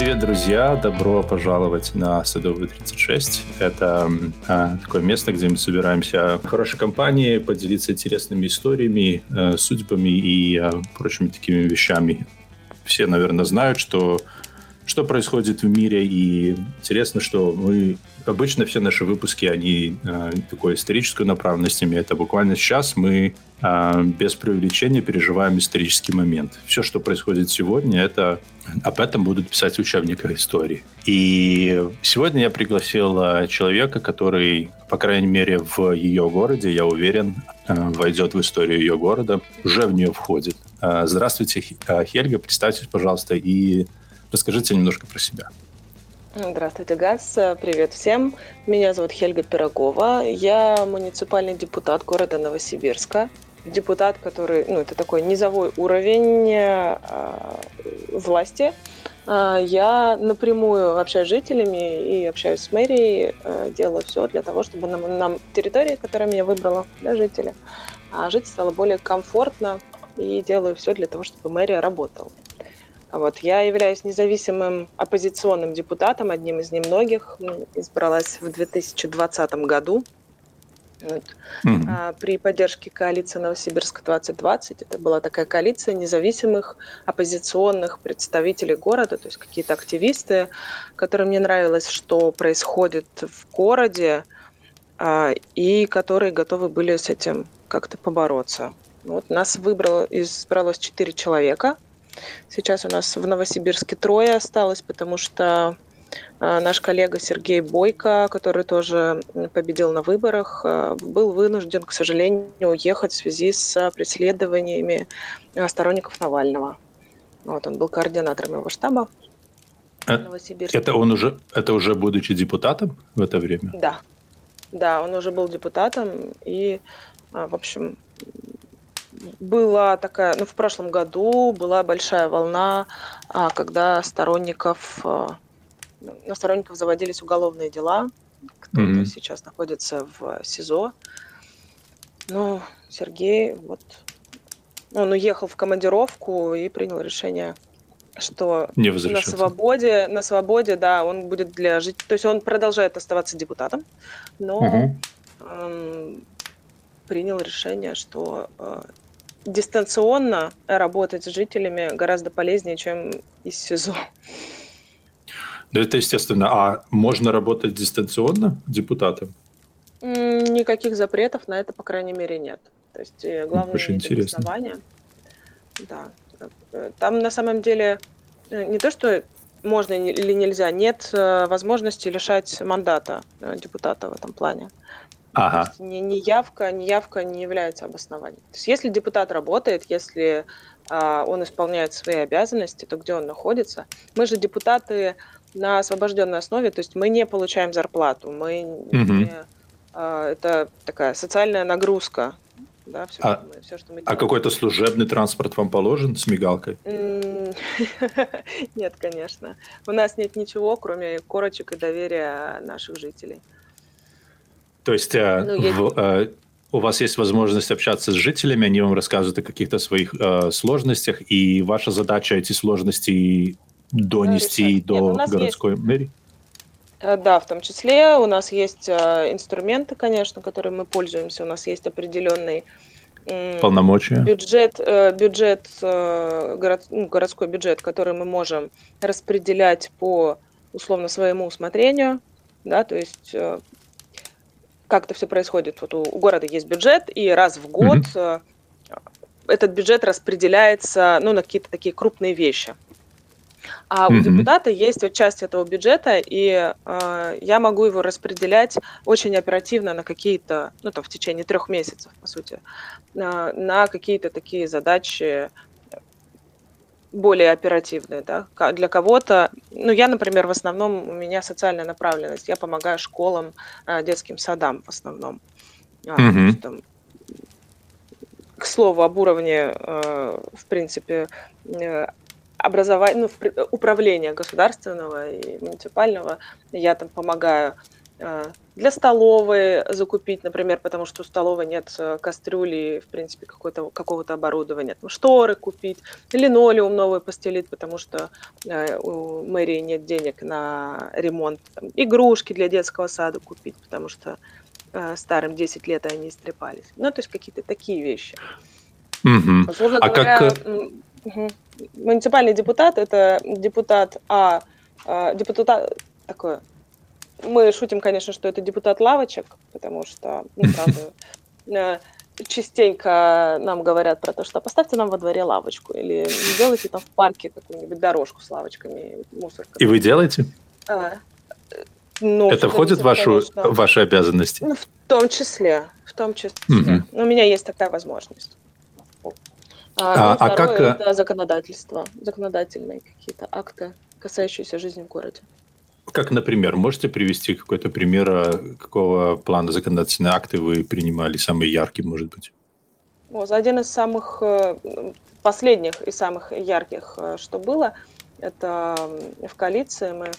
Привет, друзья! Добро пожаловать на Садовую 36. Это э, такое место, где мы собираемся в хорошей компании, поделиться интересными историями, э, судьбами и э, прочими такими вещами. Все, наверное, знают, что что происходит в мире, и интересно, что мы обычно все наши выпуски, они э, такой исторической направленности имеют, а буквально сейчас мы э, без преувеличения переживаем исторический момент. Все, что происходит сегодня, это об этом будут писать в учебниках истории. И сегодня я пригласил э, человека, который, по крайней мере, в ее городе, я уверен, войдет в историю ее города, уже в нее входит. Здравствуйте, Хельга, представьтесь, пожалуйста, и Расскажите немножко про себя. Здравствуйте, Газ. Привет всем. Меня зовут Хельга Пирогова. Я муниципальный депутат города Новосибирска. Депутат, который, ну, это такой низовой уровень э, власти. Э, я напрямую общаюсь с жителями и общаюсь с мэрией, э, делаю все для того, чтобы нам, нам территория, которую я выбрала для жителей, а жить стало более комфортно и делаю все для того, чтобы мэрия работала. Вот. Я являюсь независимым оппозиционным депутатом, одним из немногих. Избралась в 2020 году вот. Mm-hmm. при поддержке коалиции Новосибирск-2020. Это была такая коалиция независимых оппозиционных представителей города, то есть какие-то активисты, которым мне нравилось, что происходит в городе, а, и которые готовы были с этим как-то побороться. Вот нас выбрало, избралось четыре человека – Сейчас у нас в Новосибирске трое осталось, потому что а, наш коллега Сергей Бойко, который тоже победил на выборах, а, был вынужден, к сожалению, уехать в связи с преследованиями а, сторонников Навального. Вот, он был координатором его штаба. Это он уже, это уже будучи депутатом в это время? Да, да, он уже был депутатом и, в общем, была такая, ну, в прошлом году была большая волна, а, когда сторонников, а, на сторонников заводились уголовные дела. Кто-то mm-hmm. сейчас находится в СИЗО. Ну, Сергей, вот, он уехал в командировку и принял решение что не на свободе, на свободе, да, он будет для жить, то есть он продолжает оставаться депутатом, но угу. он принял решение, что э, дистанционно работать с жителями гораздо полезнее, чем из СИЗО. Да, это естественно. А можно работать дистанционно депутатом? Никаких запретов на это, по крайней мере, нет. То есть э, главное Очень интересно. основания. Да. Там на самом деле э, не то, что можно или нельзя, нет э, возможности лишать мандата депутата в этом плане. Ага. Не, не явка, не явка не является обоснованием. То есть если депутат работает, если а, он исполняет свои обязанности, то где он находится? Мы же депутаты на освобожденной основе, то есть мы не получаем зарплату, мы угу. не, а, это такая социальная нагрузка. Да, все, а, что мы, все, что мы а какой-то служебный транспорт вам положен с мигалкой? Нет, конечно. У нас нет ничего, кроме корочек и доверия наших жителей. То есть э, ну, я... в, э, у вас есть возможность общаться с жителями, они вам рассказывают о каких-то своих э, сложностях, и ваша задача эти сложности донести Решать. до Нет, городской есть... мэрии? Э, да, в том числе у нас есть э, инструменты, конечно, которыми мы пользуемся. У нас есть определенный полномочия бюджет бюджет город, ну, городской бюджет который мы можем распределять по условно своему усмотрению да то есть как это все происходит. Вот у, у города есть бюджет, и раз в год mm-hmm. этот бюджет распределяется ну, на какие-то такие крупные вещи. А mm-hmm. у депутата есть вот часть этого бюджета, и э, я могу его распределять очень оперативно на какие-то, ну там в течение трех месяцев, по сути, на, на какие-то такие задачи более оперативные, да, для кого-то, ну, я, например, в основном, у меня социальная направленность, я помогаю школам, а, детским садам в основном. Mm-hmm. Там, к слову, об уровне, э, в принципе, э, образования, ну, управления государственного и муниципального, я там помогаю для столовой закупить, например, потому что у столовой нет э, кастрюли, в принципе, какого-то, какого-то оборудования. Там, шторы купить, линолеум новый постелить, потому что э, у мэрии нет денег на ремонт. Там, игрушки для детского сада купить, потому что э, старым 10 лет они истрепались. Ну, то есть какие-то такие вещи. Угу. Условно А говоря, как... муниципальный депутат– это депутат, а, а, депутат такое мы шутим, конечно, что это депутат лавочек, потому что, ну, правда, э, частенько нам говорят про то, что поставьте нам во дворе лавочку или сделайте там в парке какую-нибудь дорожку с лавочками, мусорками. И вы делаете? А, ну, Это входит в вашу, конечно. ваши обязанности? Ну, в том числе, в том числе. Мгм. У меня есть такая возможность. А, А- ну, а как, э, это законодательство, законодательные какие-то акты, касающиеся жизни в городе. Как, например, можете привести какой-то пример, а, какого плана законодательные акты вы принимали, самый яркий, может быть? Вот, один из самых э, последних и самых ярких, э, что было, это в коалиции мы,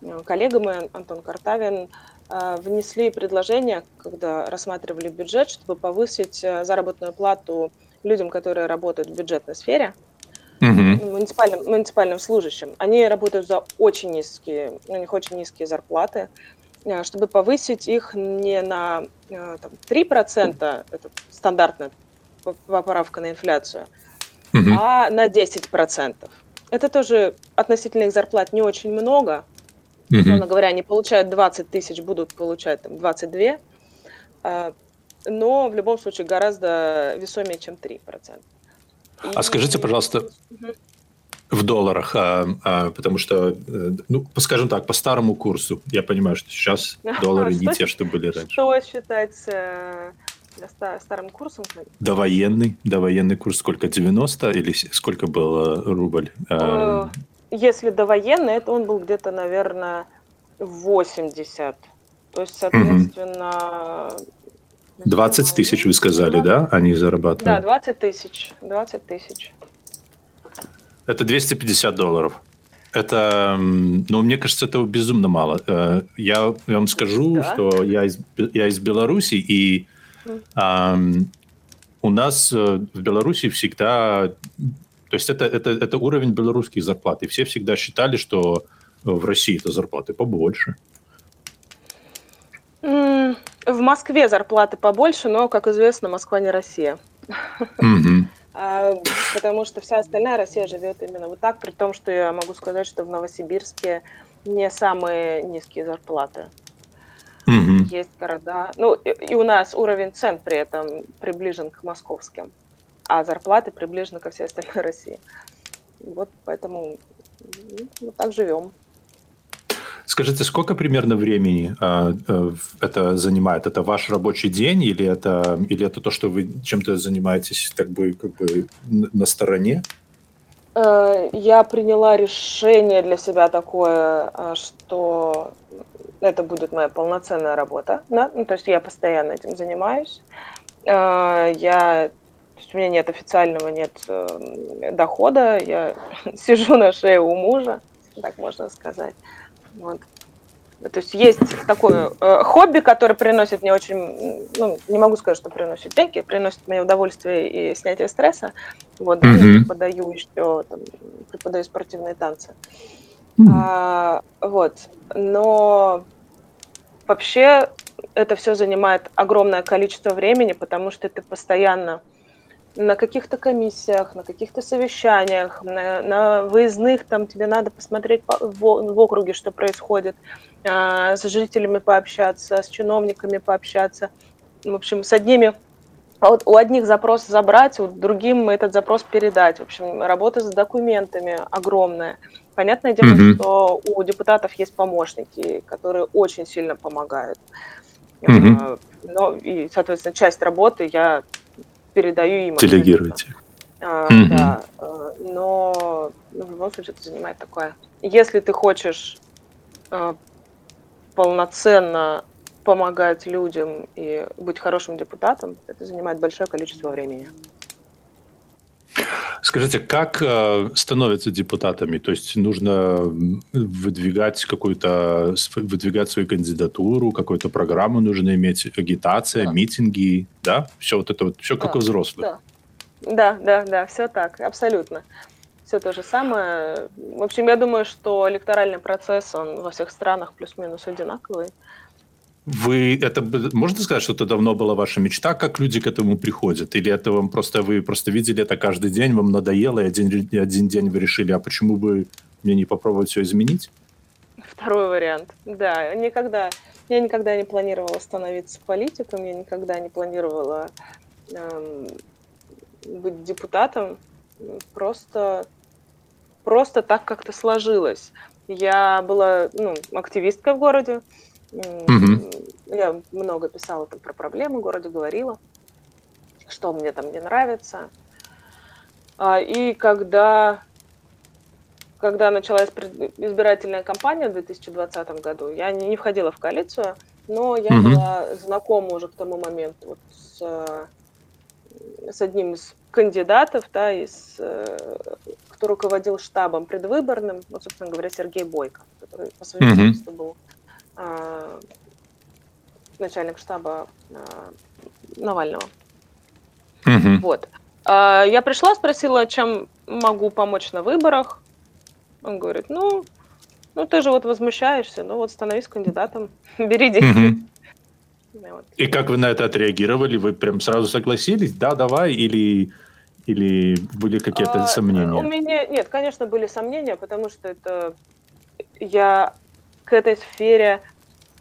э, коллега мой, Антон Картавин, внесли предложение, когда рассматривали бюджет, чтобы повысить заработную плату людям, которые работают в бюджетной сфере, Ну, муниципальным, муниципальным служащим. Они работают за очень низкие, у них очень низкие зарплаты, э, чтобы повысить их не на э, там, 3%, это стандартная поп- поправка на инфляцию, Мгм. а на 10%. Это тоже относительно их зарплат не очень много. Условно Мгм. говоря, они получают 20 тысяч, будут получать там, 22, а, но в любом случае гораздо весомее, чем 3%. А скажите, пожалуйста, в долларах, а, а, потому что, э, ну, скажем так, по старому курсу, я понимаю, что сейчас доллары не те, что были раньше. Что считать э, старым курсом? Довоенный, довоенный курс сколько, 90 или сколько был э, рубль? Э, Если довоенный, это он был где-то, наверное, 80. То есть, соответственно... 20 тысяч, вы сказали, да, они Да, зарабатывают? 20 тысяч. 20 тысяч. Это 250 долларов. Это, ну, мне кажется, это безумно мало. Э, Я вам скажу, Да? что я из, я из Беларуси, и Мгм. ам, у нас э, в Беларуси всегда... То есть это, это, это уровень белорусских зарплат. И все всегда считали, что в России это зарплаты побольше. М, В Москве зарплаты побольше, но, как известно, Москва не Россия. А, Потому что вся остальная Россия живет именно вот так, при том, что я могу сказать, что в Новосибирске не самые низкие зарплаты. Есть города, ну и у нас уровень цен при этом приближен к московским, а зарплаты приближены ко всей остальной России. Вот поэтому вот так живем. Скажите, сколько примерно времени а, э, в- это занимает? Это ваш рабочий день или это, или это то, что вы чем-то занимаетесь так бы, как бы на стороне? Э, Я приняла решение для себя такое, а, что это будет моя полноценная работа. Да? Ну, то есть я постоянно этим занимаюсь. Э, Я, то есть у меня нет официального, нет э, дохода. Я сижу на шее у мужа, так можно сказать. Вот. То есть есть такое э, хобби, которое приносит мне очень, ну, не могу сказать, что приносит деньги, приносит мне удовольствие и снятие стресса. Вот, Мгм. преподаю еще, там, преподаю спортивные танцы. Мгм. А, вот. Но вообще это все занимает огромное количество времени, потому что ты постоянно на каких-то комиссиях, на каких-то совещаниях, на, на выездных, там тебе надо посмотреть по- в, в округе, что происходит, а, с жителями пообщаться, с чиновниками пообщаться. В общем, с одними а вот у одних запрос забрать, у другим этот запрос передать. В общем, работа с документами огромная. Понятное дело, Мгм. что у депутатов есть помощники, которые очень сильно помогают. Э, Но и, соответственно, часть работы я передаю им. Делегируете. А, Мгм. Да, э, но ну, в любом случае это занимает такое. Если ты хочешь э, полноценно помогать людям и быть хорошим депутатом, это занимает большое количество времени. Скажите, как э, становятся депутатами? То есть нужно выдвигать какую-то, выдвигать свою кандидатуру, какую-то программу нужно иметь, агитация, да. митинги, да? Все вот это вот, все да. как у взрослых. Да. да, да, да, все так, абсолютно. Все то же самое. В общем, я думаю, что электоральный процесс, он во всех странах плюс-минус одинаковый. Вы это можно сказать, что это давно была ваша мечта, как люди к этому приходят? Или это вам просто вы просто видели это каждый день, вам надоело, и один, один день вы решили, а почему бы мне не попробовать все изменить? Второй вариант. Да, никогда я никогда не планировала становиться политиком, я никогда не планировала эм, быть депутатом. Просто, просто так как-то сложилось. Я была ну, активисткой в городе, Угу. Я много писала там про проблемы в городе, говорила, что мне там не нравится. А, и когда, когда началась избирательная кампания в 2020 году, я не, входила в коалицию, но я угу. была знакома уже к тому моменту вот с, с одним из кандидатов, да, из, э, кто руководил штабом предвыборным, вот, собственно говоря, Сергей Бойко, который по совместительству угу. был начальник штаба а, Навального. Угу. Вот. А, я пришла, спросила, чем могу помочь на выборах. Он говорит, ну, ну ты же вот возмущаешься, ну вот становись кандидатом, бери деньги. Угу. Вот. И как вы на это отреагировали? Вы прям сразу согласились? Да, давай, или, или были какие-то а, сомнения? У меня нет, конечно, были сомнения, потому что это я к этой сфере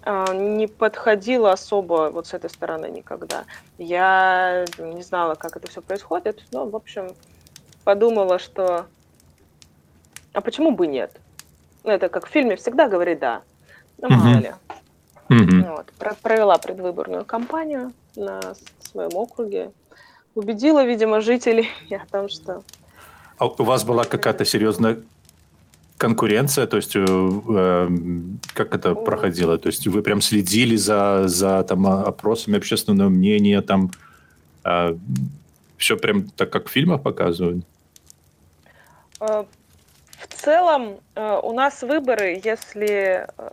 а, не подходила особо вот с этой стороны никогда. Я не знала, как это все происходит, но, в общем, подумала, что а почему бы нет? Ну, это как в фильме всегда говорит «да». Ну, мало ли. Mm-hmm. Вот. Провела предвыборную кампанию на своем округе. Убедила, видимо, жителей о том, что... А у вас была какая-то серьезная конкуренция, то есть э, эм, как это проходило? То есть вы прям следили за, за там, опросами общественного мнения, там э, все прям так, как в фильмах показывают? Э, в целом э, у нас выборы, если э,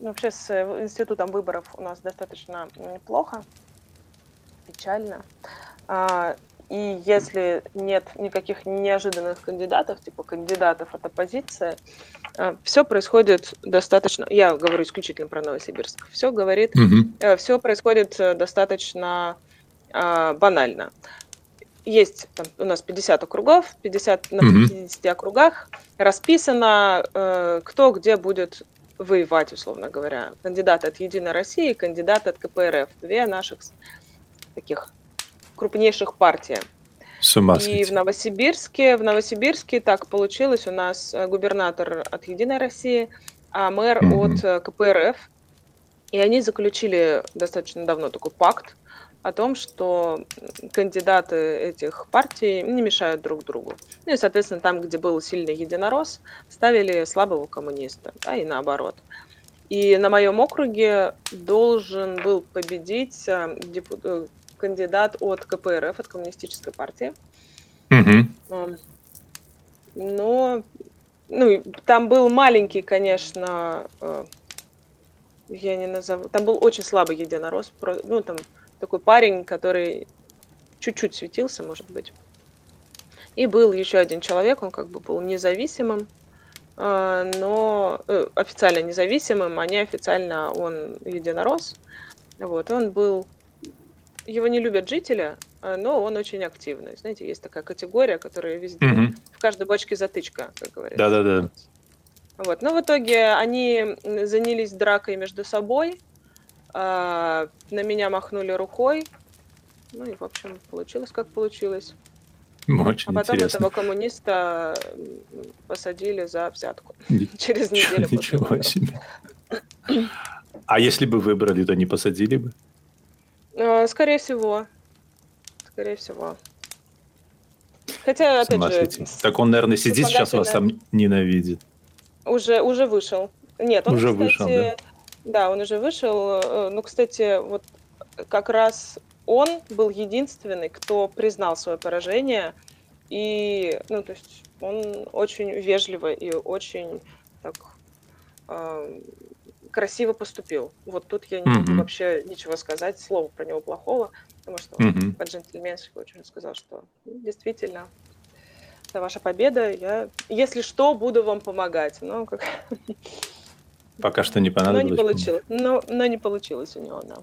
вообще с институтом выборов у нас достаточно неплохо, печально. А, и если нет никаких неожиданных кандидатов, типа кандидатов от оппозиции, э, все происходит достаточно, я говорю исключительно про Новосибирск, все говорит, угу. все происходит э, достаточно банально. Есть там, у нас 50 округов, 50 на 50 угу. округах расписано, кто где будет воевать, условно говоря. Кандидат от Единой России, кандидат от КПРФ. Две наших таких крупнейших партий. С ума И в Новосибирске, в Новосибирске так получилось, у нас э, губернатор от Единой России, а мэр mm от э, КПРФ. И они заключили достаточно давно такой пакт о том, что кандидаты этих партий не мешают друг другу. Ну и, соответственно, там, где был сильный единорос, ставили слабого коммуниста, да, и наоборот. И на моем округе должен был победить э, депу кандидат от КПРФ, от Коммунистической партии. Угу. Но ну, там был маленький, конечно, э, я не назову, там был очень слабый единорос, ну, там такой парень, который чуть-чуть светился, может быть. И был еще один человек, он как бы был независимым, э, но э, официально независимым, а неофициально он единорос. Вот, он был его не любят жители, а, но он очень активный. Знаете, есть такая категория, которая везде, угу. в каждой бочке затычка, как говорят. Да-да-да. Вот. Но в итоге они занялись дракой между собой, а, на меня махнули рукой, ну и, в общем, получилось, как получилось. Очень а потом интересно. этого коммуниста посадили за взятку через неделю. Ничего себе. А если бы выбрали, то не посадили бы? Э, скорее всего. Скорее всего. Хотя, опять же... Так он, наверное, сидит сейчас вас там ненавидит. Уже, уже вышел. Нет, он, уже кстати, вышел, да? Да, он уже вышел. Э, ну, кстати, вот как раз он был единственный, кто признал свое поражение И, ну, то есть он очень вежливо и очень так э, красиво поступил. Вот тут я не могу mm-hmm. вообще ничего сказать, слова про него плохого, потому что mm-hmm. по-джентльменски очень сказал, что ну, действительно это ваша победа. Я, если что, буду вам помогать. Ну, как... Пока что не понадобилось. Но не получилось. Но, но не получилось у него, да.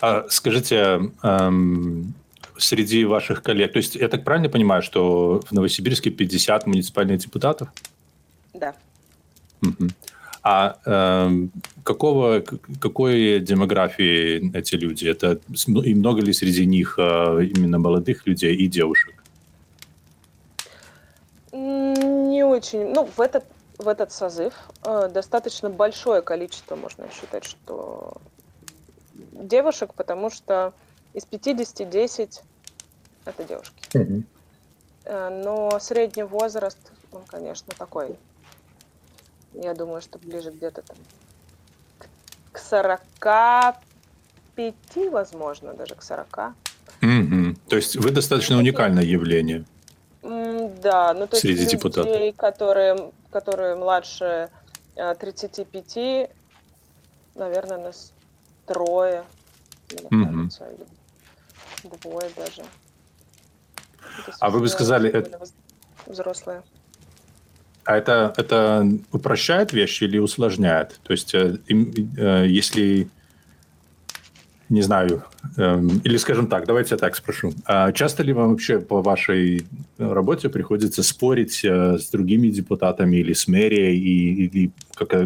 А, скажите, эм, среди ваших коллег, то есть я так правильно понимаю, что в Новосибирске 50 муниципальных депутатов? Да. Угу. А э, какого, какой демографии эти люди? Это и много ли среди них э, именно молодых людей и девушек? Не очень. Ну, в этот, в этот созыв э, достаточно большое количество, можно считать, что девушек, потому что из 50 10 это девушки. Mm-hmm. Но средний возраст, он, конечно, такой. Я думаю, что ближе где-то там к 45, возможно, даже к 40. Mm-hmm. То есть вы достаточно уникальное явление. Да, ну то Среди есть депутатов. людей, которые, которые младше 35, э, наверное, нас трое, мне кажется, или двое даже. А вы бы сказали, это... Взрослые. А это, это упрощает вещи или усложняет? То есть, э, э, если не знаю, эм, или скажем так, давайте я так спрошу. А часто ли вам вообще по вашей работе приходится спорить э, с другими депутатами или с мэрией и, или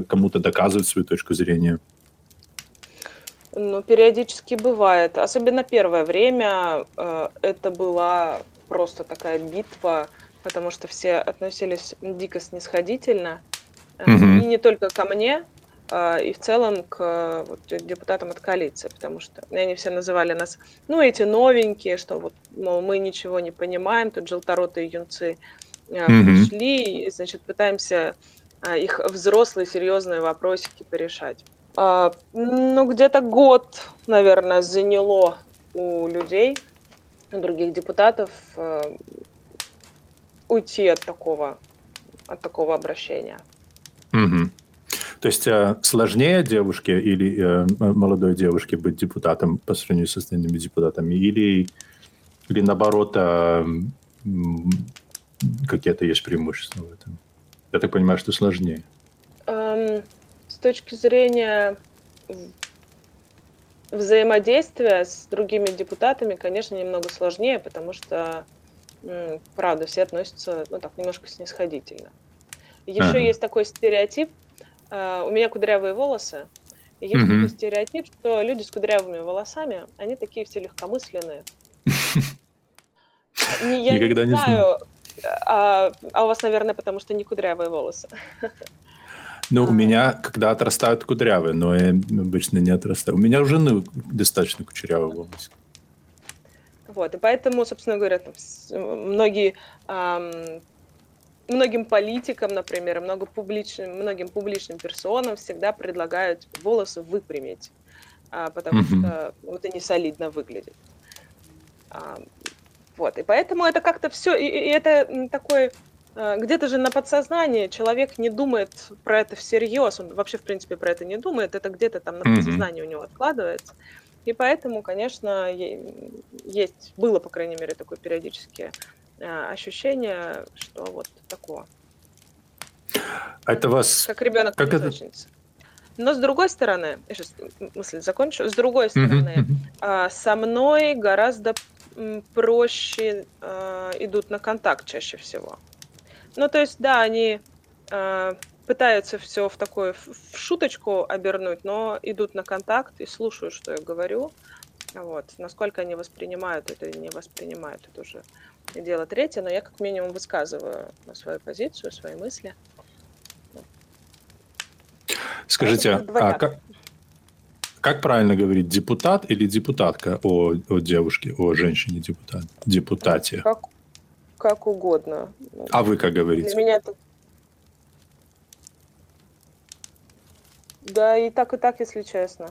кому-то доказывать свою точку зрения? Ну, периодически бывает. Особенно первое время э, это была просто такая битва, потому что все относились дико снисходительно. Mm-hmm. И не только ко мне, а, и в целом к вот, депутатам от коалиции, потому что они все называли нас, ну, эти новенькие, что вот, мол, мы ничего не понимаем, тут желторотые юнцы mm-hmm. пришли, и, значит, пытаемся а, их взрослые серьезные вопросики порешать. Ну, где-то год, наверное, заняло у людей, у других депутатов уйти от такого, от такого обращения. Угу. То есть э, сложнее девушке или э, молодой девушке быть депутатом по сравнению с остальными депутатами? Или, или наоборот, э, какие-то есть преимущества в этом? Я так понимаю, что сложнее. Um, с точки зрения взаимодействия с другими депутатами, конечно, немного сложнее, потому что, правда, все относятся, ну так, немножко снисходительно. Еще ага. есть такой стереотип, Uh, у меня кудрявые волосы. И есть mm-hmm. такой стереотип, что люди с кудрявыми волосами, они такие все легкомысленные. Я Никогда не знаю, а, а у вас, наверное, потому что не кудрявые волосы. Ну, у а. меня, когда отрастают кудрявые, но я обычно не отрастаю. У меня у жены достаточно кучерявые волосы. Вот, и поэтому, собственно говоря, там, многие многим политикам, например, много публичным, многим публичным персонам всегда предлагают волосы выпрямить, а, потому mm-hmm. что вот они солидно выглядят. А, вот, и поэтому это как-то все, и, и это такой а, где-то же на подсознании человек не думает про это всерьез, он вообще, в принципе, про это не думает, это где-то там на подсознании mm-hmm. у него откладывается. И поэтому, конечно, есть, было, по крайней мере, такое периодически Э, ощущение, что вот такого. А это вас... Как ребенок как это... Но с другой стороны, я сейчас мысль закончу, с другой стороны, mm-hmm. со мной гораздо проще а, идут на контакт чаще всего. Ну, то есть, да, они а, пытаются все в такое в шуточку обернуть, но идут на контакт и слушают, что я говорю. Вот. Насколько они воспринимают это или не воспринимают, это уже дело третье, но я как минимум высказываю свою позицию, свои мысли. Скажите, а как, как правильно говорить, депутат или депутатка о, о девушке, о женщине-депутат, депутате? Как, как угодно. А вы как говорите? Для меня это... Да, и так, и так, если честно.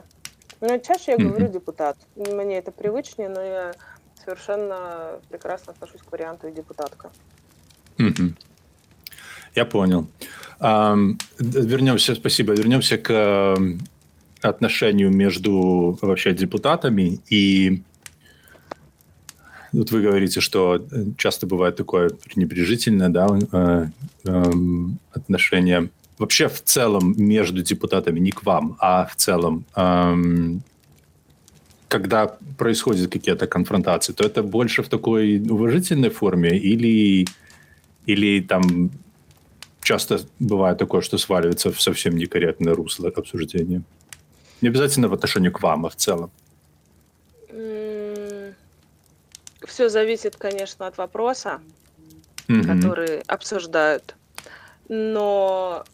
Но чаще я говорю депутат. Мне это привычнее, но я совершенно прекрасно отношусь к варианту и депутатка. Я понял. Вернемся, спасибо. Вернемся к отношению между вообще депутатами и вот вы говорите, что часто бывает такое пренебрежительное да, э, отношение вообще в целом между депутатами, не к вам, а в целом, эм, когда происходят какие-то конфронтации, то это больше в такой уважительной форме или, или там часто бывает такое, что сваливается в совсем некорректное русло обсуждения? Не обязательно в отношении к вам, а в целом. Все зависит, конечно, от вопроса, mm-hmm. который обсуждают. Но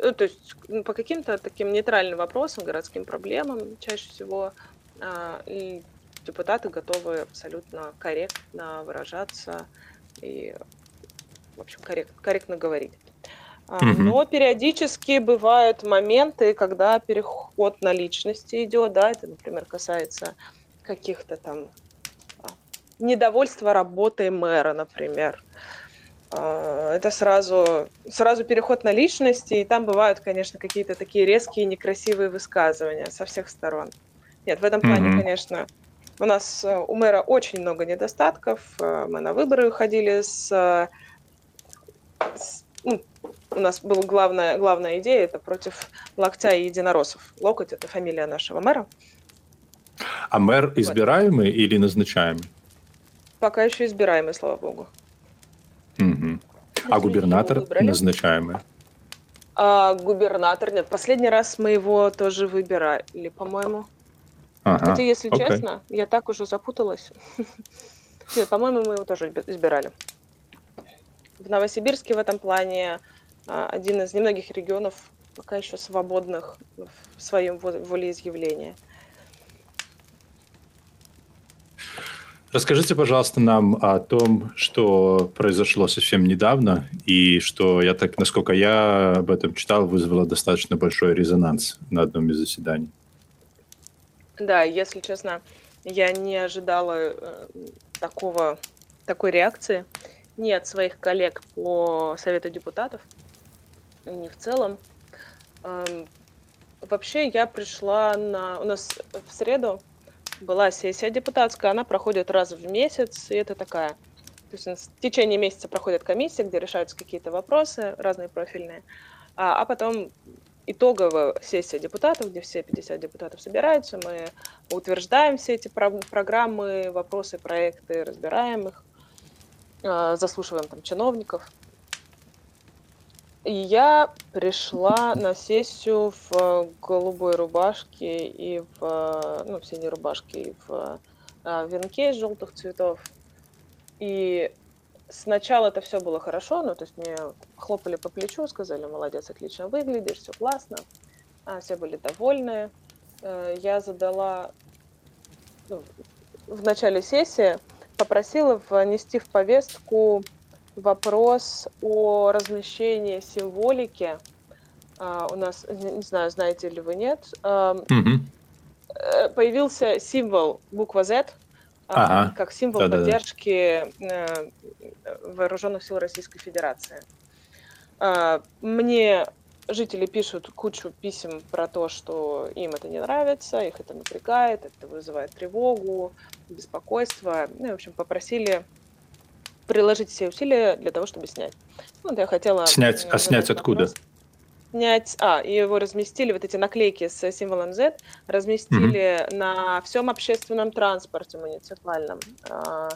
э, то есть по каким-то таким нейтральным вопросам, городским проблемам чаще всего а, и депутаты готовы абсолютно корректно выражаться и, в общем, коррект, корректно говорить. Mm-hmm. Но периодически бывают моменты, когда переход на личности идет, да, это, например, касается каких-то там а, недовольства работой мэра, например. А, это сразу, сразу переход на личности, и там бывают, конечно, какие-то такие резкие, некрасивые высказывания со всех сторон. Нет, в этом плане, mm-hmm. конечно, у нас э, у мэра очень много недостатков. Э, мы на выборы ходили с, с ну, у нас была главная, главная идея, это против локтя и единороссов. Локоть – это фамилия нашего мэра. А мэр избираемый вот. или назначаемый? Пока еще избираемый, слава богу. Угу. А губернатор назначаемый? А, губернатор нет. Последний раз мы его тоже выбирали, по-моему. Ага, Кстати, если окей. честно, я так уже запуталась. Нет, по-моему, мы его тоже избирали. В Новосибирске в этом плане а, один из немногих регионов пока еще свободных в своем волеизъявлении. Расскажите, пожалуйста, нам о том, что произошло совсем недавно, и что, я так, насколько я об этом читал, вызвало достаточно большой резонанс на одном из заседаний. Да, если честно, я не ожидала э, такого, такой реакции ни от своих коллег по Совету депутатов, ни в целом. Эм, вообще я пришла на... У нас в среду была сессия депутатская, она проходит раз в месяц, и это такая... То есть в течение месяца проходит комиссия, где решаются какие-то вопросы разные профильные, а, а потом итоговая сессия депутатов, где все 50 депутатов собираются, мы утверждаем все эти про- программы, вопросы, проекты, разбираем их. А, заслушиваем там чиновников. Я пришла на сессию в голубой рубашке и в, ну, в синей рубашке и в а, венке из желтых цветов. И сначала это все было хорошо, ну, то есть мне хлопали по плечу, сказали, молодец, отлично выглядишь, все классно. А, все были довольны. Э, я задала ну, в начале сессии попросила внести в повестку вопрос о размещении символики. Uh, у нас, не знаю, знаете ли вы, нет, uh, mm-hmm. появился символ буква Z, ага. как символ Да-да-да. поддержки uh, вооруженных сил Российской Федерации. Мне жители пишут кучу писем про то, что им это не нравится, их это напрягает, это вызывает тревогу, беспокойство. Ну, и, в общем, попросили приложить все усилия для того, чтобы снять. Вот я хотела... Снять, а снять откуда? Снять, а, его разместили, вот эти наклейки с символом Z, разместили mm-hmm. на всем общественном транспорте муниципальном, а,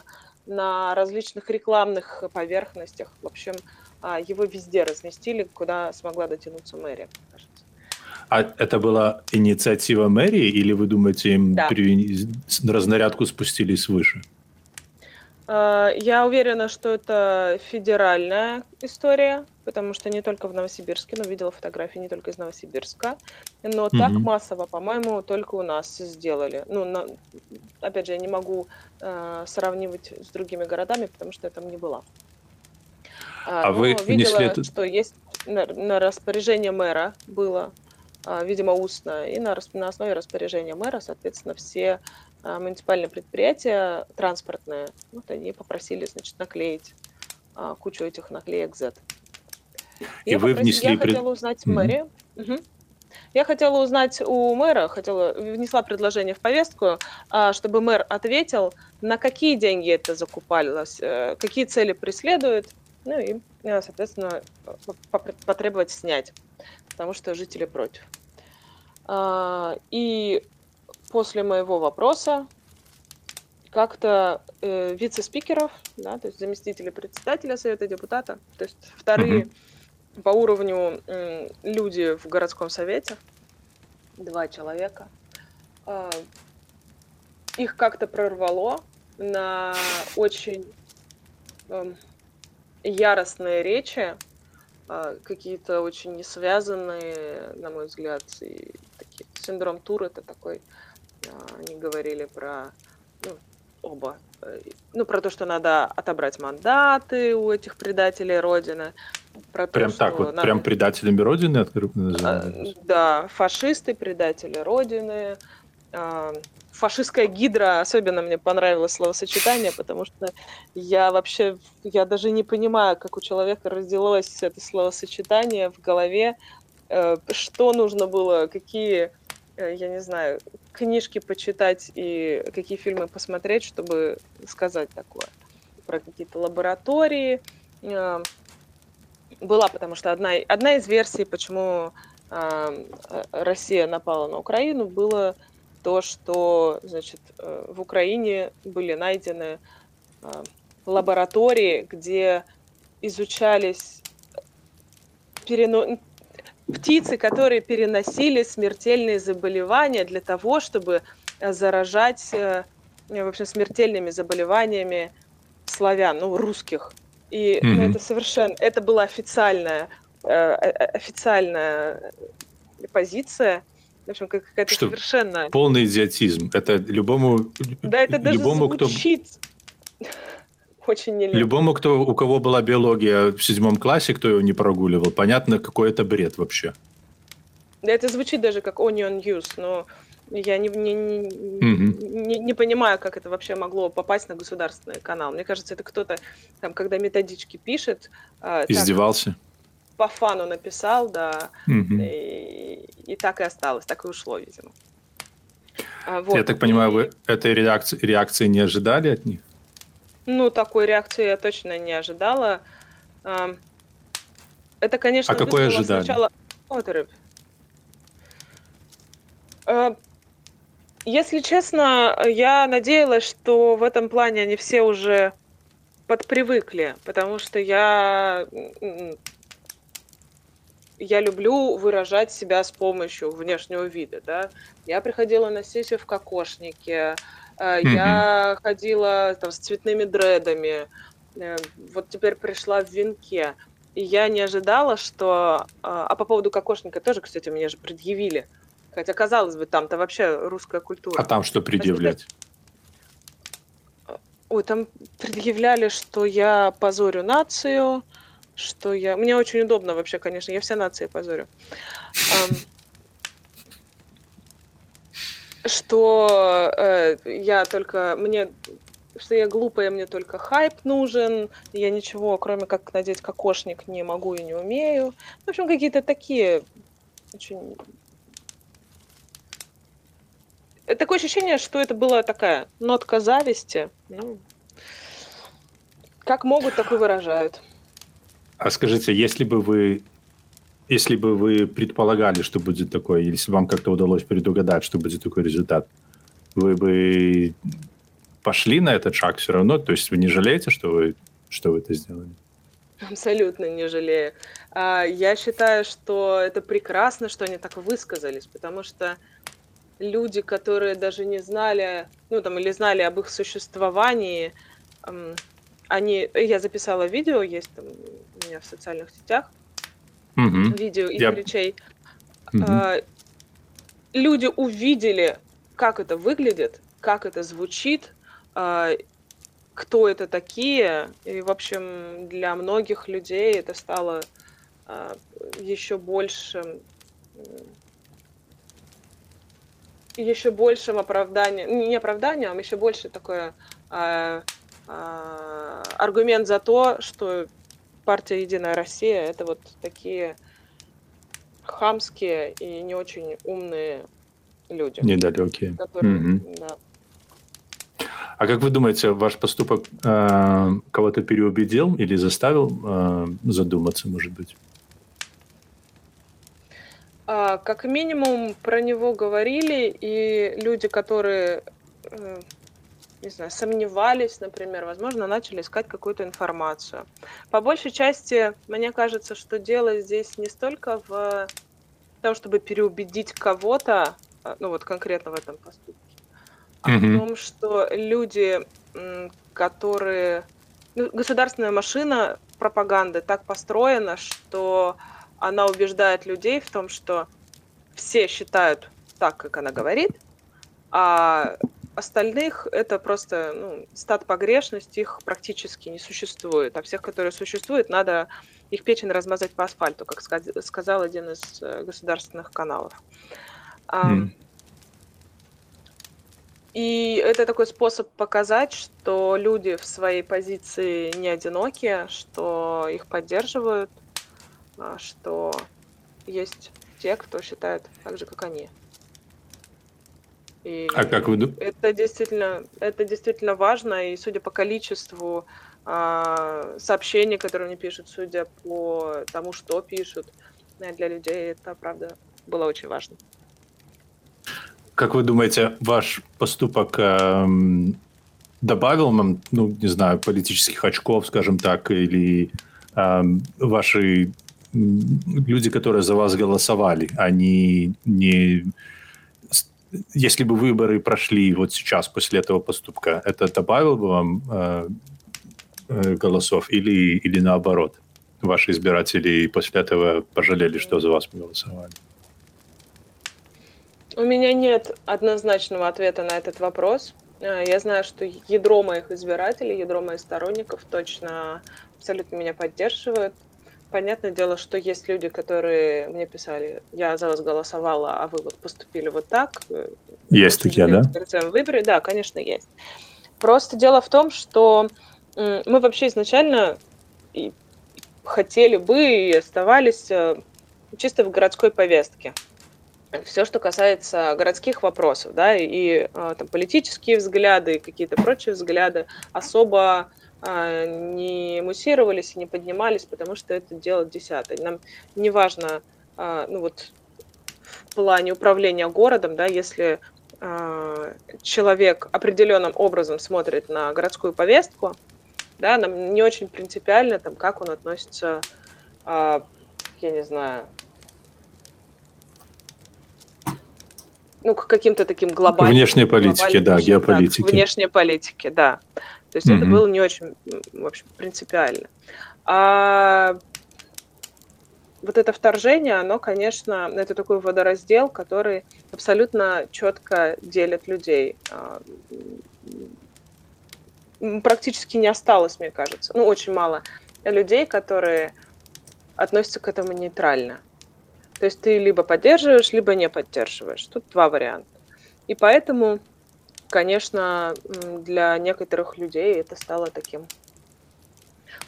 на различных рекламных поверхностях, в общем, а, его везде разместили, куда смогла дотянуться мэрия, кажется. А это была инициатива мэрии, или вы думаете, им да. при... разнарядку спустили свыше? А, я уверена, что это федеральная история, потому что не только в Новосибирске, но видела фотографии не только из Новосибирска, но mm-hmm. так массово, по-моему, только у нас сделали. Ну, на, опять же, я не могу э, сравнивать с другими городами, потому что я там не была. А, а вы видела, внесли что есть на, на распоряжение мэра было, а, видимо, устно, и на, на основе распоряжения мэра, соответственно, все муниципальное предприятие транспортное. Вот они попросили, значит, наклеить а, кучу этих наклеек Z. И я вы попросила, внесли... Я хотела узнать mm-hmm. мэрию. Угу. Я хотела узнать у мэра, хотела, внесла предложение в повестку, а, чтобы мэр ответил, на какие деньги это закупалось, э, какие цели преследует, ну и, э, соответственно, потребовать снять, потому что жители против. А, и после моего вопроса как-то э, вице-спикеров, да, то есть заместители председателя Совета депутата, то есть вторые mm-hmm. по уровню э, люди в городском совете, два человека, э, их как-то прорвало на очень э, яростные речи, э, какие-то очень несвязанные, на мой взгляд, и такие. Синдром Тур это такой, э, они говорили про ну, оба. Э, ну, про то, что надо отобрать мандаты у этих предателей Родины. Про прям то, так вот, надо... прям предателями Родины называют? А, да, фашисты, предатели Родины. А, фашистская гидра, особенно мне понравилось словосочетание, потому что я вообще, я даже не понимаю, как у человека родилось это словосочетание в голове, э, что нужно было, какие я не знаю, книжки почитать и какие фильмы посмотреть, чтобы сказать такое. Про какие-то лаборатории. Э, была, потому что одна, одна из версий, почему э, Россия напала на Украину, было то, что значит, в Украине были найдены лаборатории, где изучались перено птицы, которые переносили смертельные заболевания для того, чтобы э, заражать, э, в общем, смертельными заболеваниями славян, ну, русских. И mm-hmm. ну, это совершенно, это была официальная, э, официальная позиция, в общем, какая-то Что? совершенно... Полный идиотизм. Это любому... Да, это даже любому, звучит... Кто очень нелепо. Любому, кто, у кого была биология в седьмом классе, кто его не прогуливал, понятно, какой это бред вообще. Да, это звучит даже как onion use, но я не, не, не, угу. не, не понимаю, как это вообще могло попасть на государственный канал. Мне кажется, это кто-то, там, когда методички пишет... Издевался? Так, по фану написал, да, угу. и, и так и осталось, так и ушло, видимо. А, вот. Я так понимаю, вы этой реакции, реакции не ожидали от них? Ну, такой реакции я точно не ожидала. Это, конечно, а какое ожидание? Сначала отрыв. Если честно, я надеялась, что в этом плане они все уже подпривыкли, потому что я я люблю выражать себя с помощью внешнего вида, да. Я приходила на сессию в кокошнике, Mm-hmm. Я ходила там с цветными дредами. Э, вот теперь пришла в венке. И я не ожидала, что... А, а по поводу кокошника тоже, кстати, мне же предъявили. Хотя, казалось бы, там-то вообще русская культура. А там что предъявлять? Ой, там предъявляли, что я позорю нацию, что я... Мне очень удобно вообще, конечно, я все нации позорю что э, я только мне что я глупая, мне только хайп нужен, я ничего, кроме как надеть кокошник, не могу и не умею. В общем, какие-то такие очень... Такое ощущение, что это была такая нотка зависти. Ну, как могут, так и выражают. А скажите, если бы вы если бы вы предполагали, что будет такое, если вам как-то удалось предугадать, что будет такой результат, вы бы пошли на этот шаг все равно? То есть вы не жалеете, что вы, что вы это сделали? Абсолютно не жалею. А, я считаю, что это прекрасно, что они так высказались, потому что люди, которые даже не знали, ну там или знали об их существовании, они, я записала видео, есть там у меня в социальных сетях, угу. видео из Я... речей. Угу. А, люди увидели, как это выглядит, как это звучит, а, кто это такие. И, в общем, для многих людей это стало а, еще больше еще большим оправданием, не оправданием, а еще больше такое э, э, аргумент за то, что партия Единая Россия это вот такие хамские и не очень умные люди. Недалекие. Которые, угу. да. А как вы думаете, ваш поступок э, кого-то переубедил или заставил э, задуматься, может быть? А, как минимум про него говорили, и люди, которые, э, не знаю, сомневались, например, возможно, начали искать какую-то информацию. По большей части, мне кажется, что дело здесь не столько в том, чтобы переубедить кого-то, а, ну вот конкретно в этом поступке, а mm-hmm. в том, что люди, которые... Ну, государственная машина пропаганды так построена, что она убеждает людей в том, что все считают так, как она говорит, а остальных это просто ну, стат погрешность, их практически не существует. А всех, которые существуют, надо их печень размазать по асфальту, как сказал один из э, государственных каналов. Mm. И это такой способ показать, что люди в своей позиции не одиноки, что их поддерживают, а, что есть те, кто считает так же, как они. И а как вы Это действительно, это действительно важно, и судя по количеству э, сообщений, которые мне пишут, судя по тому, что пишут, э, для людей это, правда, было очень важно. Как вы думаете, ваш поступок э, добавил нам, ну, не знаю, политических очков, скажем так, или э, ваши люди, которые за вас голосовали, они не... Если бы выборы прошли вот сейчас, после этого поступка, это добавил бы вам э, э, голосов или, или наоборот? Ваши избиратели после этого пожалели, что за вас голосовали? У меня нет однозначного ответа на этот вопрос. Э, я знаю, что ядро моих избирателей, ядро моих сторонников точно абсолютно меня поддерживает понятное дело, что есть люди, которые мне писали, я за вас голосовала, а вы вот поступили вот так. Есть такие, да? В выборе, да, конечно, есть. Просто дело в том, что мы вообще изначально и хотели бы и оставались э, чисто в городской повестке. Все, что касается городских вопросов, да, и э, там, политические взгляды, и какие-то прочие взгляды особо не муссировались и не поднимались, потому что это дело десятое. Нам не важно, а, ну вот, в плане управления городом, да, если а, человек определенным образом смотрит на городскую повестку, да, нам не очень принципиально, там, как он относится, я не знаю, ну, к каким-то таким глобальным... Внешней политике, да, геополитике. внешней политике, да. То есть mm-hmm. это было не очень, в общем, принципиально. А вот это вторжение, оно, конечно, это такой водораздел, который абсолютно четко делит людей. А, практически не осталось, мне кажется. Ну, очень мало людей, которые относятся к этому нейтрально. То есть ты либо поддерживаешь, либо не поддерживаешь. Тут два варианта. И поэтому конечно, для некоторых людей это стало таким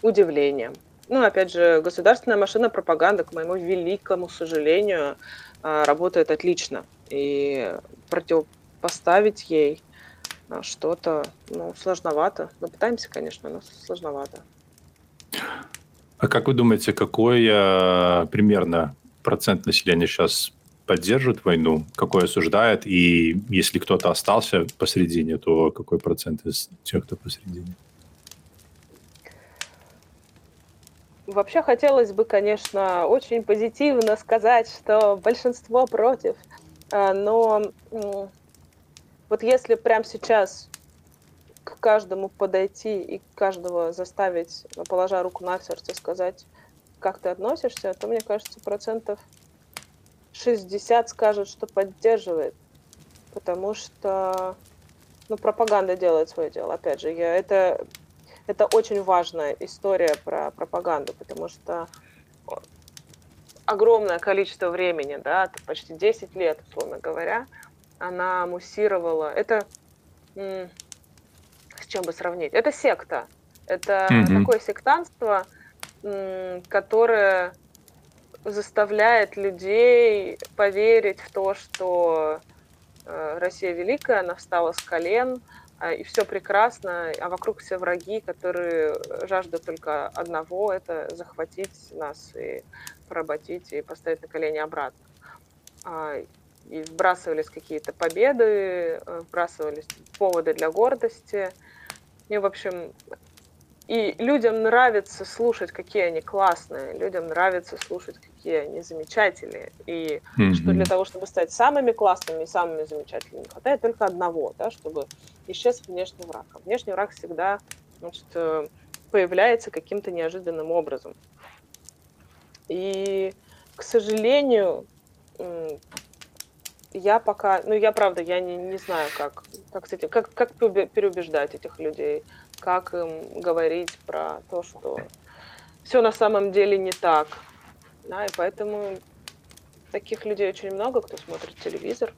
удивлением. Ну, опять же, государственная машина пропаганды, к моему великому сожалению, а, работает отлично. И противопоставить ей а, что-то, ну, сложновато. Мы пытаемся, конечно, но сложновато. А как вы думаете, какой примерно процент населения сейчас поддерживает войну, какой осуждает, и если кто-то остался посередине, то какой процент из тех, кто посередине? Вообще хотелось бы, конечно, очень позитивно сказать, что большинство против, а, но вот если прямо сейчас к каждому подойти и каждого заставить, положа руку на сердце, сказать, как ты относишься, то, мне кажется, процентов 60 скажут, что поддерживает, потому что ну, пропаганда делает свое дело. Опять же, я, это, это очень важная история про пропаганду, потому что огромное количество времени, да, почти 10 лет, условно говоря, она муссировала. Это с чем бы сравнить? Это секта. Это mm-hmm. такое сектантство, которое заставляет людей поверить в то, что э, Россия великая, она встала с колен, а, и все прекрасно, а вокруг все враги, которые жаждут только одного, это захватить нас и поработить, и поставить на колени обратно. А, и вбрасывались какие-то победы, э, вбрасывались поводы для гордости. И, в общем, и людям нравится слушать, какие они классные, людям нравится слушать, какие они замечательные. И mm-hmm. что для того, чтобы стать самыми классными и самыми замечательными, хватает только одного, да, чтобы исчез внешний враг. А внешний враг всегда значит, э, появляется каким-то неожиданным образом. И, к сожалению, я пока, ну я правда, я не, не знаю, как, как, с этим, как, как переубеждать этих людей, как им говорить про то, что все на самом деле не так. Да, и поэтому таких людей очень много, кто смотрит телевизор.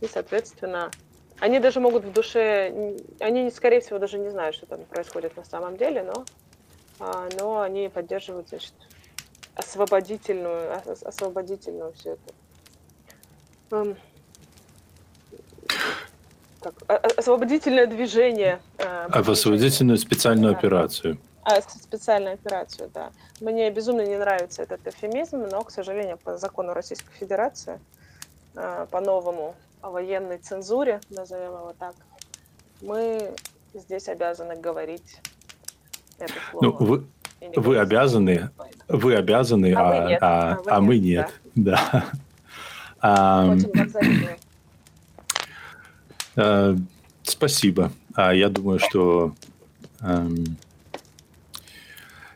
И, соответственно, они даже могут в душе, они, скорее всего, даже не знают, что там происходит на самом деле, но, а, но они поддерживают, значит, освободительную, освободительную все это Эм, как, освободительное движение. Э, а в освободительную специальную да. операцию. А, специальную операцию, да. Мне безумно не нравится этот эфемизм, но, к сожалению, по закону Российской Федерации, э, по-новому, о военной цензуре, назовем его так, мы здесь обязаны говорить это слово. Ну, вы, вы обязаны, вы обязаны, а, а, нет, а, а, а мы нет. Да. да. Очень э, Спасибо. А я думаю, что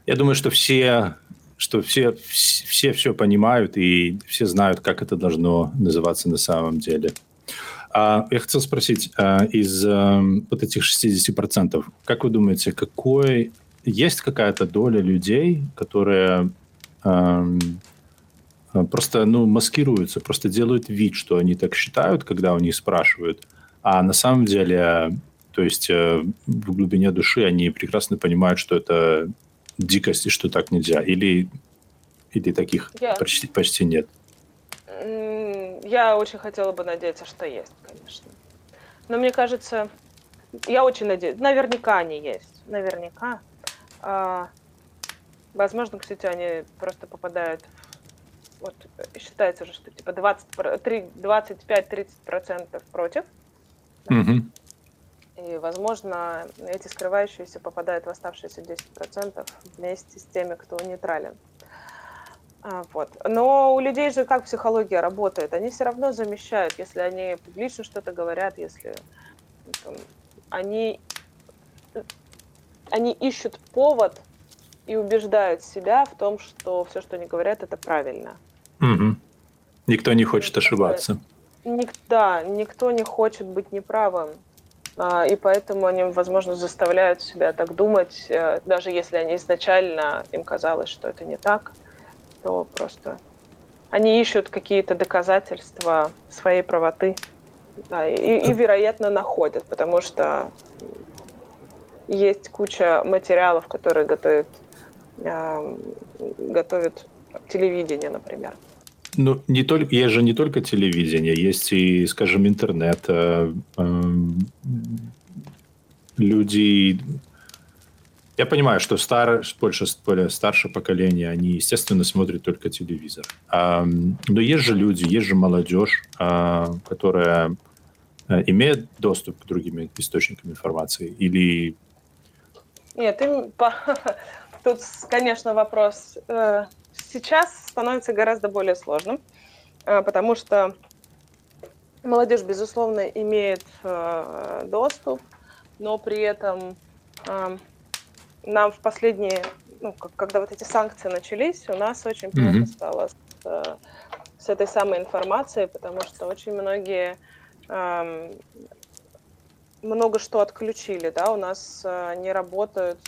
я думаю, что все, что все, все все понимают и все знают, как это должно называться на самом деле. А я хотел спросить, а, из эм, вот этих 60%, как вы думаете, какой есть какая-то доля людей, которые Э, просто ну, маскируются, просто делают вид, что они так считают, когда у них спрашивают. А на самом деле, то есть э, в глубине души они прекрасно понимают, что это дикость и что так нельзя. Или, или таких yeah. почти, почти нет. Я очень хотела бы надеяться, что есть, конечно. Но мне кажется, я очень надеюсь, наверняка они есть, наверняка. А, возможно, кстати, они просто попадают вот считается же, что типа 25-30% против. Угу. И, возможно, эти скрывающиеся попадают в оставшиеся 10% вместе с теми, кто нейтрален. А, вот. Но у людей же как психология работает? Они все равно замещают, если они публично что-то говорят, если там, они, они ищут повод и убеждают себя в том, что все, что они говорят, это правильно. Угу. Никто не хочет ошибаться. Ник, да, никто не хочет быть неправым. А, и поэтому они, возможно, заставляют себя так думать, э, даже если они изначально им казалось, что это не так, то просто они ищут какие-то доказательства своей правоты. Да, и, и, вероятно, находят, потому что есть куча материалов, которые готовят, э, готовят телевидение, например. Ну, не только, есть же не только телевидение, есть и, скажем, интернет. Э, э, люди... Я понимаю, что стар, больше, более старшее поколение, они, естественно, смотрят только телевизор. А, но есть же люди, есть же молодежь, а, которая э, имеет доступ к другим источникам информации? Или... Нет, им... тут, конечно, вопрос сейчас становится гораздо более сложным, э, потому что молодежь, безусловно, имеет э, доступ, но при этом э, нам в последние, ну, когда вот эти санкции начались, у нас очень плохо mm-hmm. стало с, с этой самой информацией, потому что очень многие эм, много что отключили, да, у нас не работают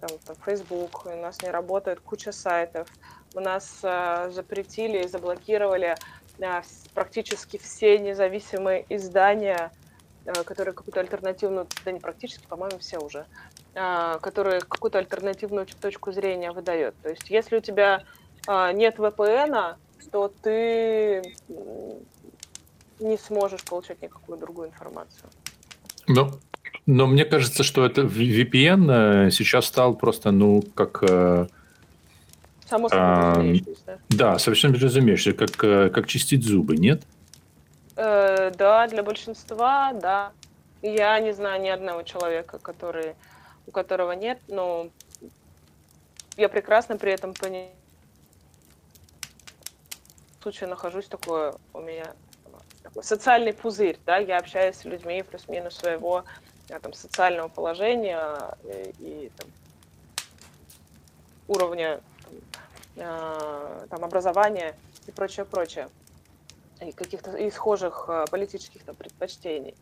там, там, Facebook, у нас не работает куча сайтов, у нас э, запретили и заблокировали практически все независимые издания, которые какую-то альтернативную, да не практически, по-моему, все уже, которые какую-то альтернативную точку зрения выдает. То есть если у тебя нет VPN, то ты не сможешь получать никакую другую информацию. Ну, но мне кажется, что это VPN э, сейчас стал просто, ну, как... Само собой а, разумеющееся. Да, совершенно разумеющееся, как, э, как чистить зубы, нет? Э, да, для большинства, да. Я не знаю ни одного человека, который, у которого нет, но я прекрасно при этом понимаю, в случае нахожусь такое у меня такой социальный пузырь, да, я общаюсь с людьми плюс-минус своего там, социального положения и, э, и там, уровня там, э, там, образования и прочее, прочее, и каких-то и схожих э, политических там, предпочтений.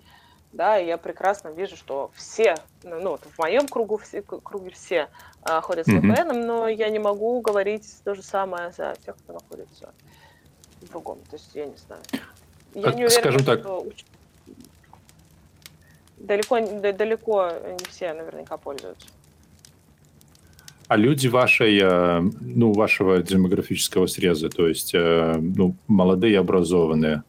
Да, и я прекрасно вижу, что все, ну, ну в моем кругу все, круге все а, ходят с VPN, mm-hmm. но я не могу говорить то же самое за тех, кто находится в другом. То есть я не знаю. Я не уверена, Скажем так, что далеко, далеко не все наверняка пользуются. А люди вашей, э, ну, вашего демографического среза, то есть, э, ну, молодые, образованные,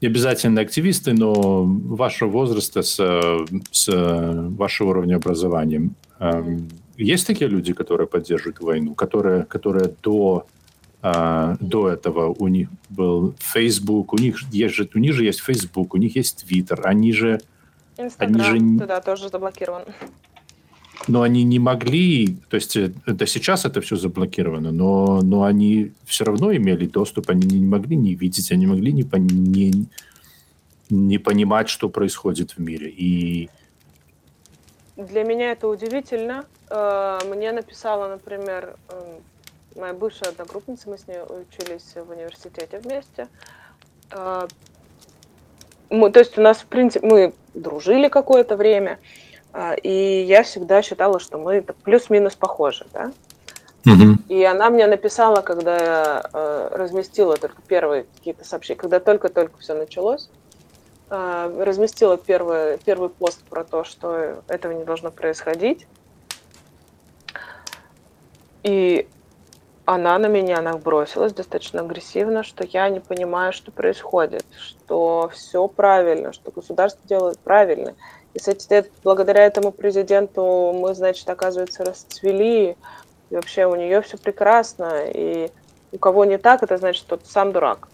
не обязательно активисты, но вашего возраста с, с вашего уровня образования. Mm-hmm. Есть такие люди, которые поддерживают войну, которые, которые до а, до этого у них был Facebook, у них есть же, у них же есть Facebook, у них есть Twitter, они же... Инстаграм они же, туда тоже заблокирован. Но они не могли, то есть это сейчас это все заблокировано, но, но они все равно имели доступ, они не могли не видеть, они могли не, не, не понимать, что происходит в мире. И для меня это удивительно. Э, мне написала, например, моя бывшая одногруппница, мы с ней учились в университете вместе. А, мы, то есть у нас, в принципе, мы дружили какое-то время, и я всегда считала, что мы плюс-минус похожи, да. Угу. И она мне написала, когда я э, разместила только первые какие-то сообщения, когда только-только все началось, э, разместила первый, первый пост про то, что этого не должно происходить. И она на меня набросилась достаточно агрессивно, что я не понимаю, что происходит, что все правильно, что государство делает правильно. И, кстати, благодаря этому президенту мы, значит, оказывается, расцвели, и вообще у нее все прекрасно, и у кого не так, это значит, тот сам дурак.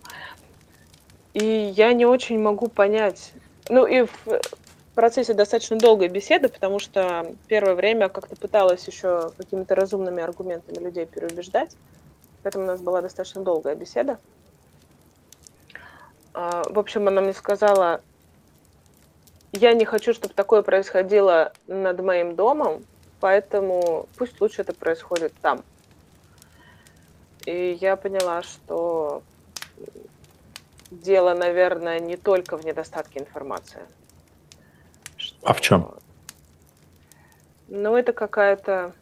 И я не очень могу понять, ну и в процессе достаточно долгой беседы, потому что первое время как-то пыталась еще какими-то разумными аргументами людей переубеждать. Поэтому у нас была достаточно долгая беседа. А, в общем, она мне сказала, я не хочу, чтобы такое происходило над моим домом, поэтому пусть лучше это происходит там. И я поняла, что дело, наверное, не только в недостатке информации. А в чем? Ну, это какая-то...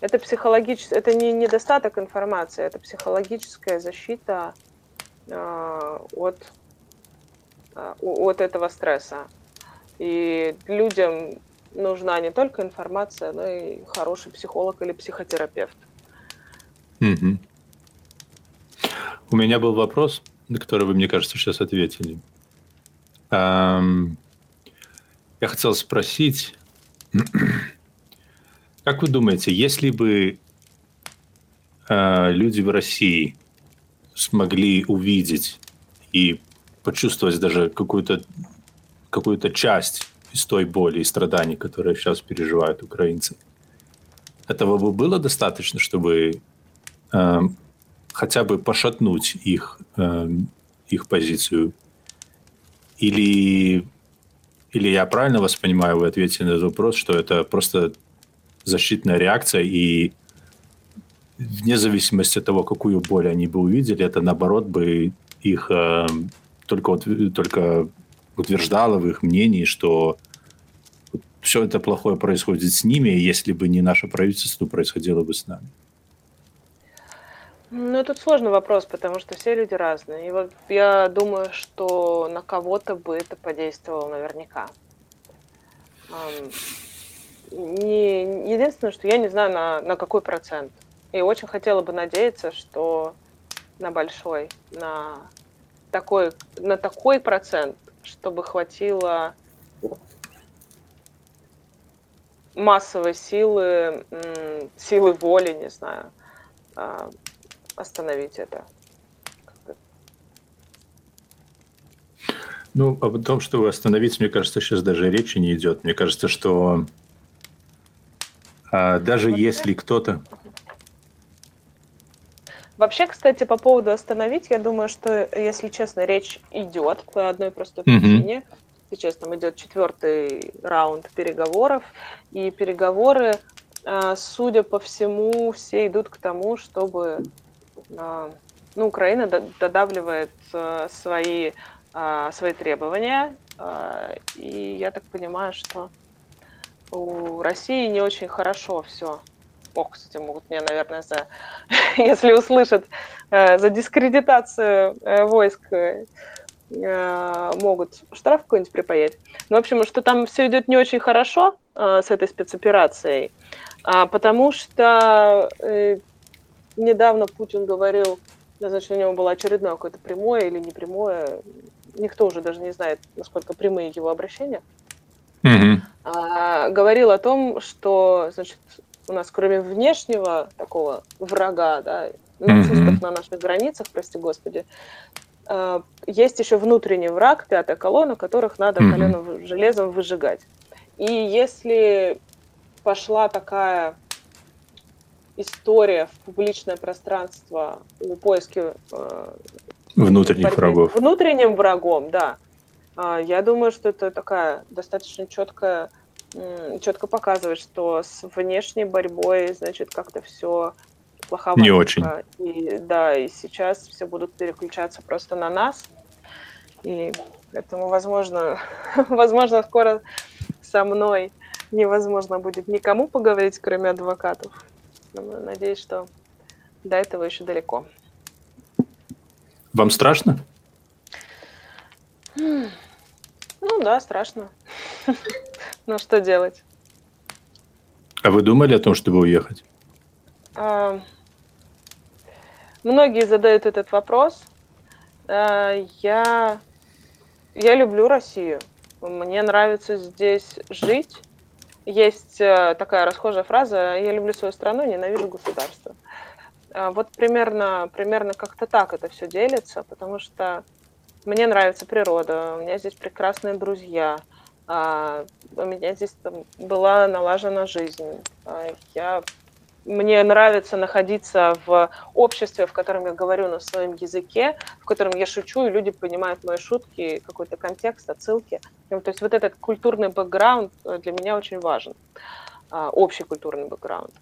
Это психологическая... Это не недостаток информации, это психологическая защита э, от, от этого стресса. И людям нужна не только информация, но и хороший психолог или психотерапевт. Угу. У меня был вопрос, на который вы, мне кажется, сейчас ответили. Я хотел спросить, как вы думаете, если бы э, люди в России смогли увидеть и почувствовать даже какую-то какую-то часть из той боли и страданий, которые сейчас переживают украинцы, этого бы было достаточно, чтобы э, хотя бы пошатнуть их, э, их позицию? Или или я правильно воспринимаю, вы ответили на этот вопрос, что это просто защитная реакция, и вне зависимости от того, какую боль они бы увидели, это наоборот бы их э, только, только утверждало в их мнении, что все это плохое происходит с ними, если бы не наше правительство, происходило бы с нами. Ну, тут сложный вопрос, потому что все люди разные. И вот я думаю, что на кого-то бы это подействовало наверняка. Не, единственное, что я не знаю, на, на какой процент. И очень хотела бы надеяться, что на большой, на такой, на такой процент, чтобы хватило массовой силы, силы воли, не знаю, а, остановить это. Ну, об том, что остановить, мне кажется, сейчас даже речи не идет. Мне кажется, что а, даже если кто-то... Вообще, кстати, по поводу остановить, я думаю, что, если честно, речь идет по одной простой причине. Mm-hmm. Сейчас там идет четвертый раунд переговоров, и переговоры, а, судя по всему, все идут к тому, чтобы а, ну, Украина додавливает а, свои, свои требования, и я так понимаю, что у России не очень хорошо все. Ох, кстати, могут меня, наверное, за, если услышат, э, за дискредитацию э, войск э, могут штраф какой-нибудь припаять. Ну, в общем, что там все идет не очень хорошо с этой спецоперацией, а, потому что недавно Путин говорил, значит, у него было очередное какое-то прямое или непрямое, никто уже даже не знает, насколько прямые его обращения – угу. а, говорил о том, что, значит, у нас кроме внешнего такого врага, да, нацистов угу. на наших границах, прости господи, а, есть еще внутренний враг, пятая колонна, которых надо угу. коленом железом выжигать. И если пошла такая история в публичное пространство о поиске э, внутренних врагов. Внутренним врагом, да. А, я думаю, что это такая достаточно четкая, четко показывает, что с внешней борьбой, значит, как-то все плоховато. Не очень. И, да, и сейчас все будут переключаться просто на нас. И поэтому, возможно, возможно, скоро со мной невозможно будет никому поговорить, кроме адвокатов. Но надеюсь, что до этого еще далеко. Вам страшно? Ну да, страшно. Но что делать? А вы думали о том, чтобы уехать? А, многие задают этот вопрос. А, я, я люблю Россию. Мне нравится здесь жить. Есть э, такая расхожая фраза «я люблю свою страну, ненавижу государство». А, вот примерно, примерно как-то так это все делится, потому что мне нравится природа, у меня здесь прекрасные друзья, а, у меня здесь там, была налажена жизнь. А, я, мне нравится находиться в обществе, в котором я говорю на своем языке, в котором я шучу, и люди понимают мои шутки, какой-то контекст, отсылки. То есть вот этот культурный бэкграунд для меня очень важен, а, общий культурный бэкграунд.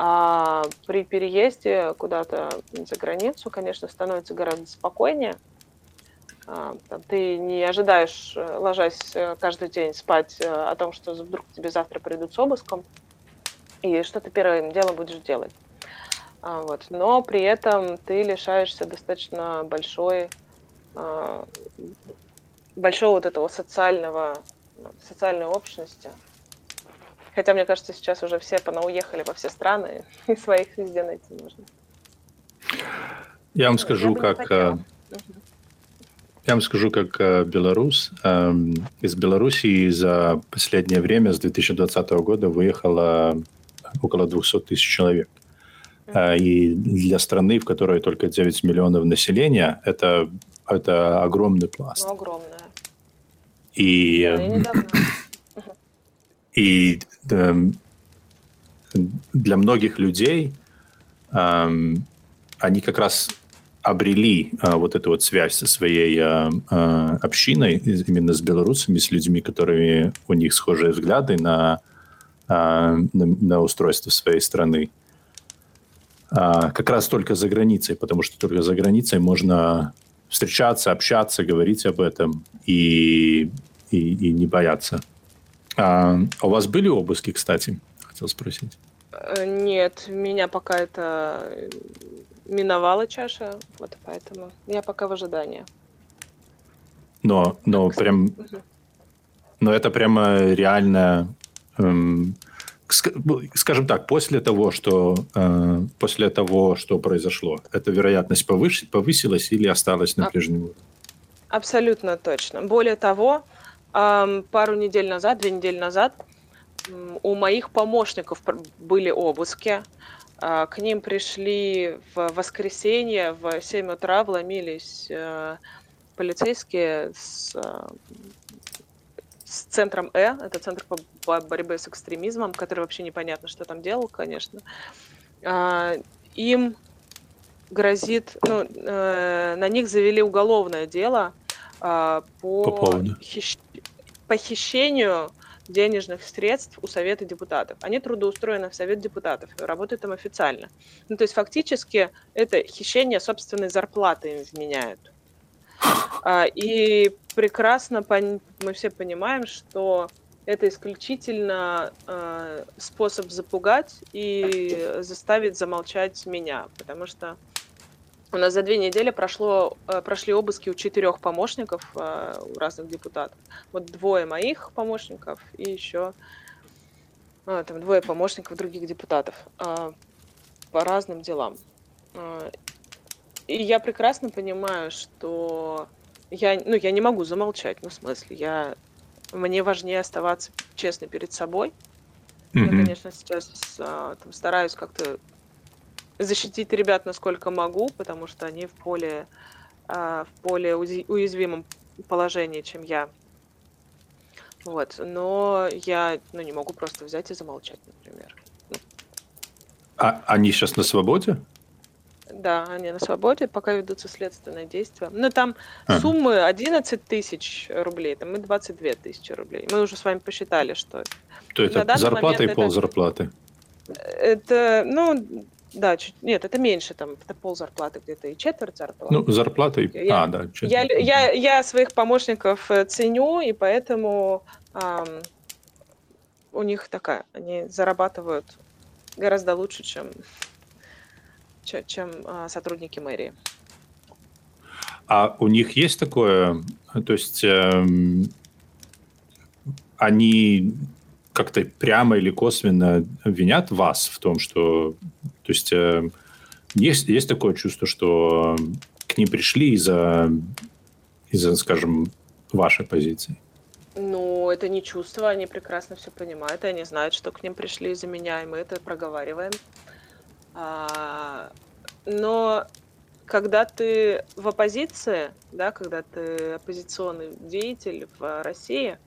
А при переезде куда-то за границу, конечно, становится гораздо спокойнее, ты не ожидаешь, э, ложась э, каждый день спать э, о том, что вдруг тебе завтра придут с обыском, и что ты первым делом будешь делать. А, вот. Но при этом ты лишаешься достаточно большой, а, большого вот этого социального, социальной общности. Хотя, мне кажется, сейчас уже все понауехали во все страны, и своих везде найти можно. Я вам скажу, Я как... Я вам скажу, как э, белорус. Э, из Белоруссии за последнее время, с 2020 года, выехало около 200 тысяч человек. Э, и для страны, в которой только 9 миллионов населения, это, это огромный пласт. Ну, огромное. И, э, и э, для многих людей э, они как раз обрели а, вот эту вот связь со своей а, а, общиной, именно с белорусами, с людьми, которыми у них схожие взгляды на, а, на, на устройство своей страны. А, как раз только за границей, потому что только за границей можно встречаться, общаться, говорить об этом и, и, и не бояться. А, а у вас были обыски, кстати? Хотел спросить. Э, нет, меня пока это миновала чаша, вот поэтому я пока в ожидании. Но, но прям, но это прямо реально, эм, скажем так, после того, что э, после того, что произошло, эта вероятность повыш, повысилась или осталась на прежнем уровне? Абсолютно точно. Более того, эм, пару недель назад, две недели назад, у моих помощников были обыски. А, к ним пришли в воскресенье в 7 утра, вломились э, полицейские с, э, с центром Э, это центр по борьбе с экстремизмом, который вообще непонятно, что там делал, конечно. А, им грозит, ну, э, на них завели уголовное дело а, по, по хищ... похищению денежных средств у Совета депутатов. Они трудоустроены в Совет депутатов, работают там официально. Ну, то есть фактически это хищение собственной зарплаты им вменяют. А, и прекрасно мы все понимаем, что это исключительно э, способ запугать и заставить замолчать меня, потому что у нас за две недели прошло, э, прошли обыски у четырех помощников э, у разных депутатов. Вот двое моих помощников и еще а, там двое помощников других депутатов а, по разным делам. А, и я прекрасно понимаю, что я, ну, я не могу замолчать, ну, в смысле, я, мне важнее оставаться честно перед собой. Mm-hmm. Я, конечно, сейчас там, стараюсь как-то защитить ребят насколько могу, потому что они в более, а, в более уязвимом положении, чем я. Вот. Но я ну, не могу просто взять и замолчать, например. А они сейчас на свободе? Да, они на свободе, пока ведутся следственные действия. Ну, там ага. суммы 11 тысяч рублей, там и 22 тысячи рублей. Мы уже с вами посчитали, что... То это зарплата и ползарплаты? Это, ну, да, чуть, нет, это меньше, там, это пол зарплаты где-то и четверть зарплаты. Ну, зарплата и... Я, а, да. Я, я, я своих помощников э, ценю, и поэтому эм, у них такая, они зарабатывают гораздо лучше, чем, чем, чем э, сотрудники мэрии. А у них есть такое, то есть э, они как-то прямо или косвенно винят вас в том, что... То есть э, есть, есть такое чувство, что к ним пришли из-за, из-за, скажем, вашей позиции? Ну, это не чувство, они прекрасно все понимают, и они знают, что к ним пришли из-за меня, и мы это проговариваем. А, но когда ты в оппозиции, да, когда ты оппозиционный деятель в России,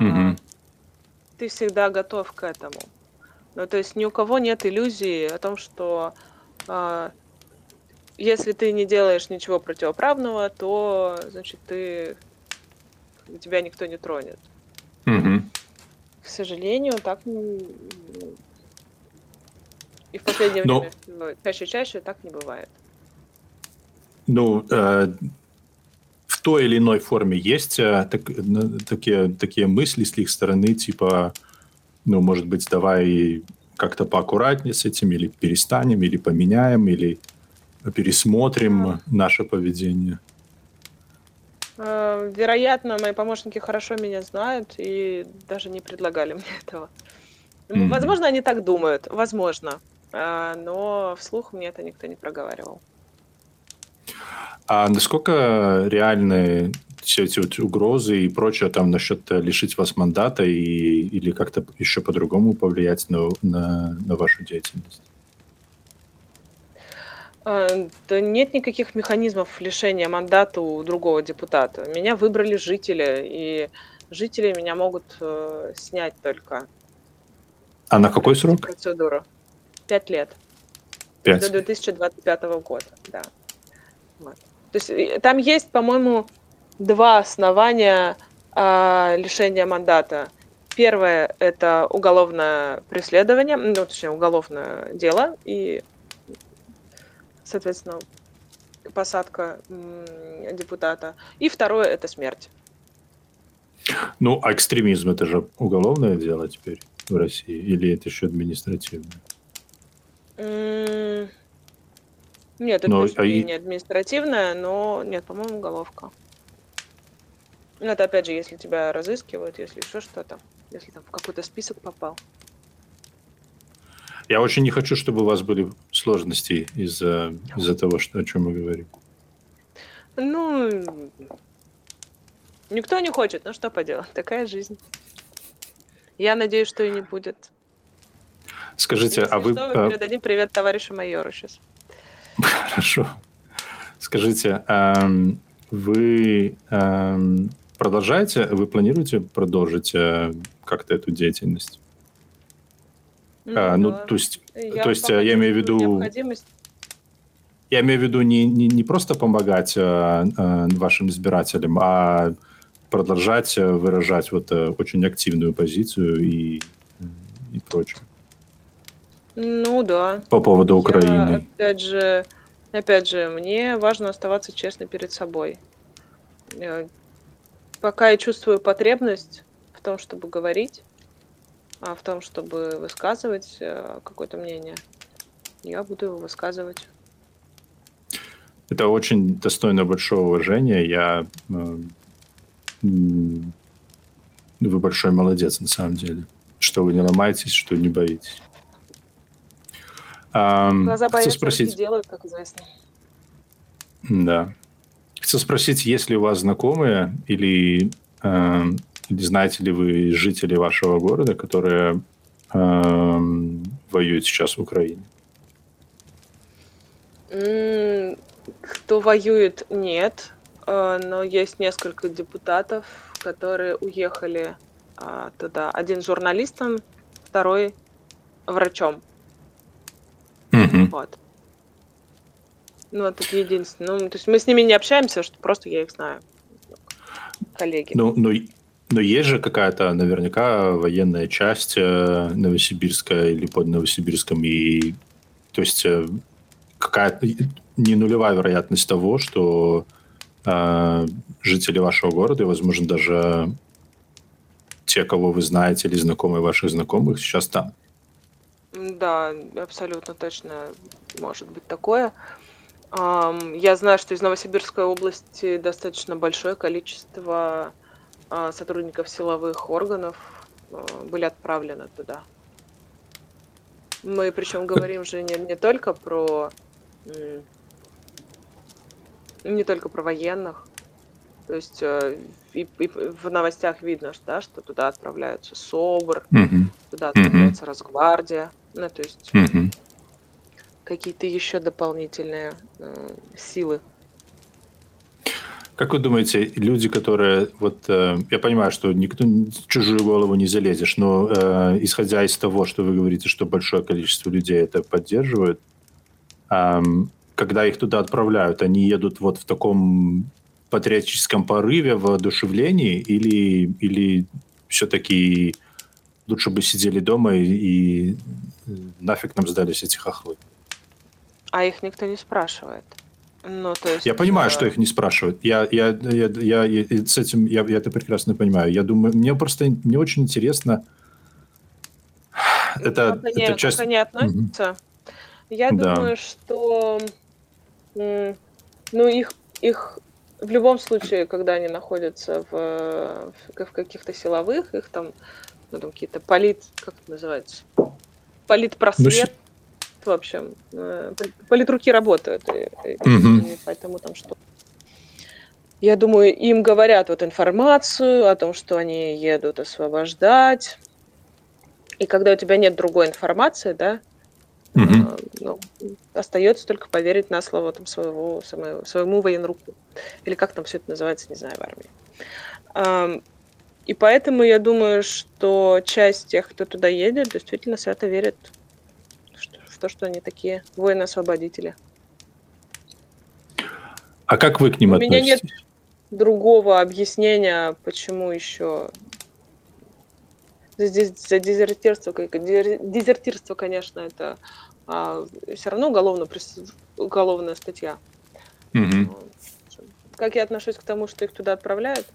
mm-hmm ты всегда готов к этому. Ну, то есть ни у кого нет иллюзии о том, что э, если ты не делаешь ничего противоправного, то, значит, ты тебя никто не тронет. Угу. К сожалению, так и в последнее Но... время чаще чаще так не бывает. Ну, э, той или иной форме есть э, так, такие, такие мысли с их стороны, типа, ну, может быть, давай как-то поаккуратнее с этим, или перестанем, или поменяем, или пересмотрим а. наше поведение? Э, вероятно, мои помощники хорошо меня знают и даже не предлагали мне этого. Mm-hmm. Возможно, они так думают, возможно, э, но вслух мне это никто не проговаривал. А насколько реальны все эти вот угрозы и прочее там насчет э, лишить вас мандата и, или как-то еще по-другому повлиять на, на, на вашу деятельность? А, да нет никаких механизмов лишения мандата у другого депутата. Меня выбрали жители, и жители меня могут э, снять только. А на какой срок? Процедуру. Пять лет. Пять. До 2025 года, да. Вот. То есть там есть, по-моему, два основания э, лишения мандата. Первое – это уголовное преследование, ну, точнее, уголовное дело, и, соответственно, посадка депутата. И второе – это смерть. Ну, а экстремизм – это же уголовное дело теперь в России? Или это еще административное? Нет, это но, а не административная, но нет, по-моему, уголовка. Ну, это опять же, если тебя разыскивают, если еще что-то, если там в какой-то список попал. Я очень не хочу, чтобы у вас были сложности из-за из того, что, о чем мы говорим. Ну, никто не хочет, ну что поделать, такая жизнь. Я надеюсь, что и не будет. Скажите, Если а вы... Что, мы передадим привет товарищу майору сейчас. Хорошо. Скажите, вы продолжаете, вы планируете продолжить э, как-то эту деятельность? Ну, а, ну то есть, я то есть э, я имею в виду... Я имею в виду не, не, не просто помогать э, э, вашим избирателям, а продолжать э, выражать вот э, очень активную позицию и, и прочее. Ну да. По поводу Украины. Я, опять же, опять же, мне важно оставаться честной перед собой. Пока я чувствую потребность в том, чтобы говорить, а в том, чтобы высказывать э, какое-то мнение, я буду его высказывать. Это очень достойно большого уважения. Я э, вы большой молодец на самом деле, что вы не ломаетесь, что не боитесь. Глаза боятся, спросить... делают, как известно. Да. Хочу спросить, есть ли у вас знакомые или, э, или знаете ли вы жители вашего города, которые э, воюют сейчас в Украине? Кто воюет, нет. Э, но есть несколько депутатов, которые уехали а, туда. Один журналистом, второй врачом. Mm-hmm. Вот. Ну, это единственное. Ну, то есть мы с ними не общаемся, что просто я их знаю. Коллеги. Ну, ну, но есть же какая-то наверняка военная часть э, Новосибирская или под Новосибирском, и то есть э, какая-то не нулевая вероятность того, что э, жители вашего города, и, возможно, даже те, кого вы знаете или знакомые ваших знакомых, сейчас там. Да, абсолютно точно может быть такое. Я знаю, что из Новосибирской области достаточно большое количество а, сотрудников силовых органов а, были отправлены туда. Мы причем говорим же не, не только про не только про военных. То есть э, и, и в новостях видно, что, да, что туда отправляются СОБР, mm-hmm. туда отправляется mm-hmm. Росгвардия, ну, то есть mm-hmm. Какие-то еще дополнительные э, силы. Как вы думаете, люди, которые вот э, я понимаю, что никто чужую голову не залезешь, но э, исходя из того, что вы говорите, что большое количество людей это поддерживают, э, когда их туда отправляют, они едут вот в таком патриотическом порыве, воодушевлении, или, или все-таки лучше бы сидели дома и, и нафиг нам сдались эти хохлы? А их никто не спрашивает. Ну, то есть, я понимаю, что их не спрашивают. Я, я, я, я, я с этим я, я это прекрасно понимаю. Я думаю, мне просто не очень интересно. Это, как они, это часть... как они относятся? Угу. Я да. думаю, что ну, их, их в любом случае, когда они находятся в, в каких-то силовых, их там, ну, там какие-то полит, как это называется, политпросвет, ну, в общем, э, политруки работают, и, угу. и поэтому там что я думаю, им говорят вот информацию о том, что они едут освобождать. И когда у тебя нет другой информации, да, Угу. Ну, остается только поверить на слово там, своего, своему, своему военруку. Или как там все это называется, не знаю, в армии. И поэтому я думаю, что часть тех, кто туда едет, действительно свято верит в то, что они такие воины-освободители. А как вы к ним У относитесь? меня нет другого объяснения, почему еще Здесь за дезертирство, дезертирство, конечно, это а, все равно уголовно, уголовная статья. Угу. Как я отношусь к тому, что их туда отправляют?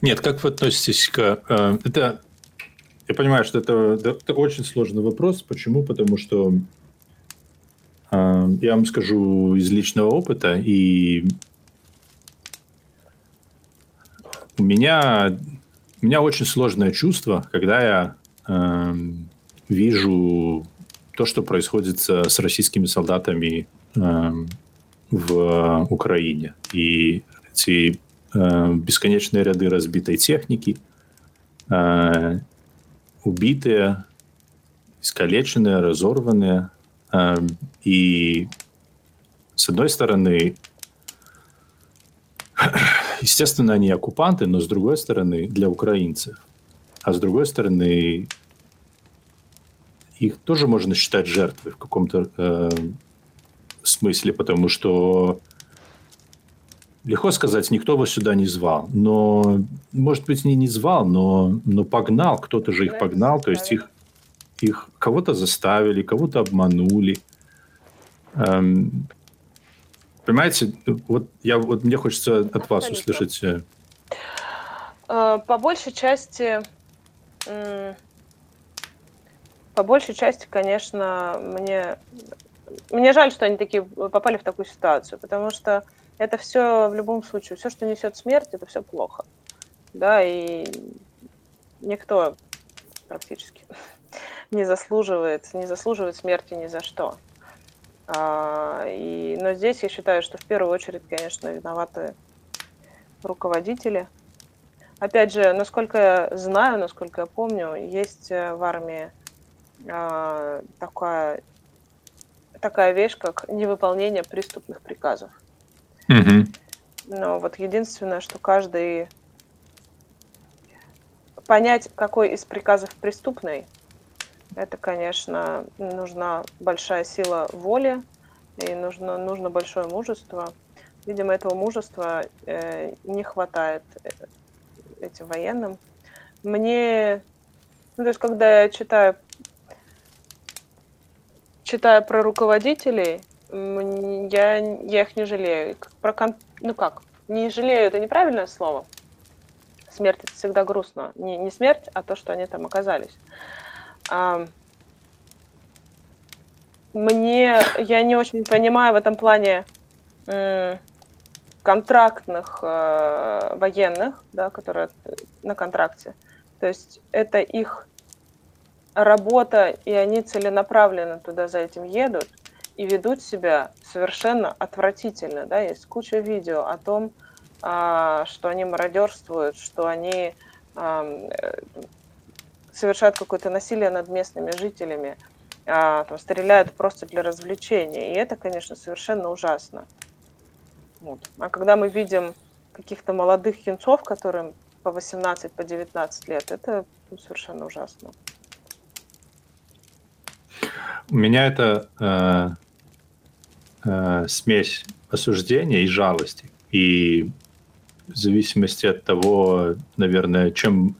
Нет, как вы относитесь к... Э, это, я понимаю, что это, это очень сложный вопрос. Почему? Потому что Я вам скажу из личного опыта, и у меня, у меня очень сложное чувство, когда я э, вижу то, что происходит с российскими солдатами э, в Украине. И эти э, бесконечные ряды разбитой техники, э, убитые, искалеченные, разорванные. И с одной стороны, естественно, они оккупанты, но с другой стороны, для украинцев. А с другой стороны, их тоже можно считать жертвой в каком-то э, смысле, потому что легко сказать, никто вас сюда не звал. Но, может быть, не, не звал, но, но погнал, кто-то же их погнал, то есть их, их кого-то заставили, кого-то обманули. Эм, понимаете, вот, я, вот мне хочется от вас услышать... Э, э, по большей части... По большей части, конечно, мне мне жаль, что они такие попали в такую ситуацию, потому что это все в любом случае, все, что несет смерть, это все плохо. Да, и никто практически не заслуживает, не заслуживает смерти ни за что. А, и, но здесь я считаю, что в первую очередь, конечно, виноваты руководители. Опять же, насколько я знаю, насколько я помню, есть э, в армии а, такая такая вещь, как невыполнение преступных приказов. Угу. Но вот единственное, что каждый понять, какой из приказов преступный, это, конечно, нужна большая сила воли и нужно, нужно большое мужество. Видимо, этого мужества э, не хватает э, этим военным. Мне, ну, то есть, когда я читаю читая про руководителей, я, я их не жалею. Про кон... Ну как, не жалею, это неправильное слово. Смерть это всегда грустно. Не, не смерть, а то, что они там оказались. Мне, я не очень понимаю в этом плане контрактных э, военных, да, которые на контракте. То есть это их работа, и они целенаправленно туда за этим едут и ведут себя совершенно отвратительно. Да? Есть куча видео о том, а, что они мародерствуют, что они э, совершают какое-то насилие над местными жителями, а, там, стреляют просто для развлечения. И это, конечно, совершенно ужасно. Вот. А когда мы видим каких-то молодых юнцов, которым по 18, по 19 лет, это ну, совершенно ужасно. У меня это э, э, смесь осуждения и жалости. И в зависимости от того, наверное, чем,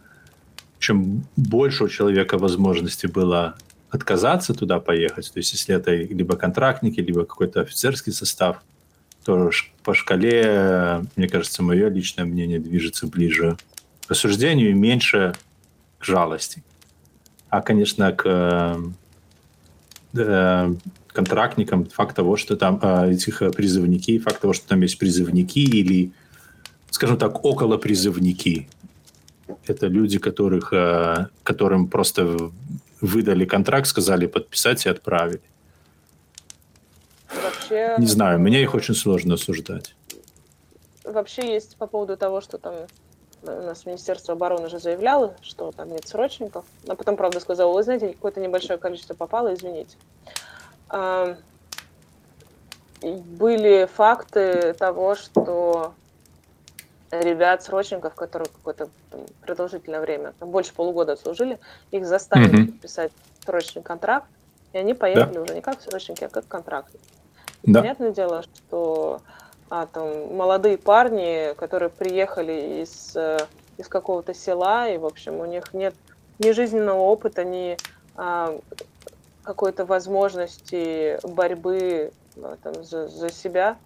чем больше у человека возможности было отказаться туда поехать, то есть если это либо контрактники, либо какой-то офицерский состав, то по шкале, мне кажется, мое личное мнение движется ближе к осуждению и меньше к жалости. А, конечно, к э, контрактникам факт того, что там э, этих призывники, факт того, что там есть призывники или, скажем так, около призывники. Это люди, которых, э, которым просто выдали контракт, сказали подписать и отправили. Вообще, Не знаю, мне их очень сложно осуждать. Вообще есть по поводу того, что там у нас Министерство обороны уже заявляло, что там нет срочников. Но потом, правда, сказала, вы знаете, какое-то небольшое количество попало, извините. Были факты того, что ребят, срочников, которые какое-то продолжительное время, там, больше полугода служили, их заставили mm-hmm. подписать срочный контракт, и они поехали да. уже не как срочники, а как контрактники. Да. Понятное дело, что а, там, молодые парни, которые приехали из, э, из какого-то села, и, в общем, у них нет ни жизненного опыта, ни а, какой-то возможности борьбы а, там, за, за себя.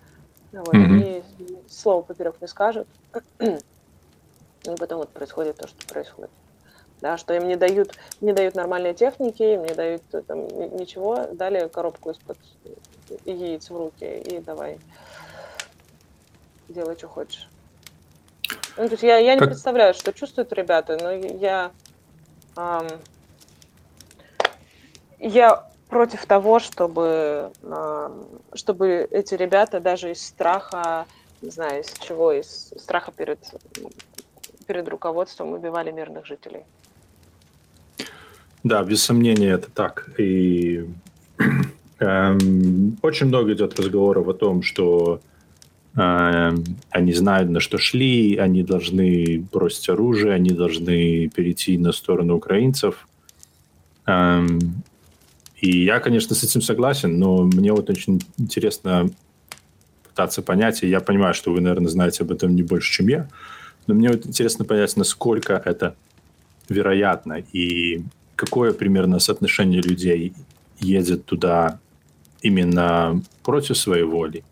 Вот, mm-hmm. Они слова поперек не скажут. И потом вот происходит то, что происходит. да, что им не дают, не дают нормальной техники, им не дают там, ничего, дали коробку из-под яиц в руки и давай делай, что хочешь. Ну, то есть я, я не представляю, что чувствуют ребята, но я, эм, я против того, чтобы, э, чтобы эти ребята даже из страха, не знаю, из чего, из страха перед, перед руководством убивали мирных жителей. Да, без сомнения это так. И эм, очень много идет разговоров о том, что Эм, они знают, на что шли, они должны бросить оружие, они должны перейти на сторону украинцев. Эм, и я, конечно, с этим согласен, но мне вот очень интересно пытаться понять, и я понимаю, что вы, наверное, знаете об этом не больше, чем я, но мне вот интересно понять, насколько это вероятно и какое примерно соотношение людей едет туда именно против своей воли,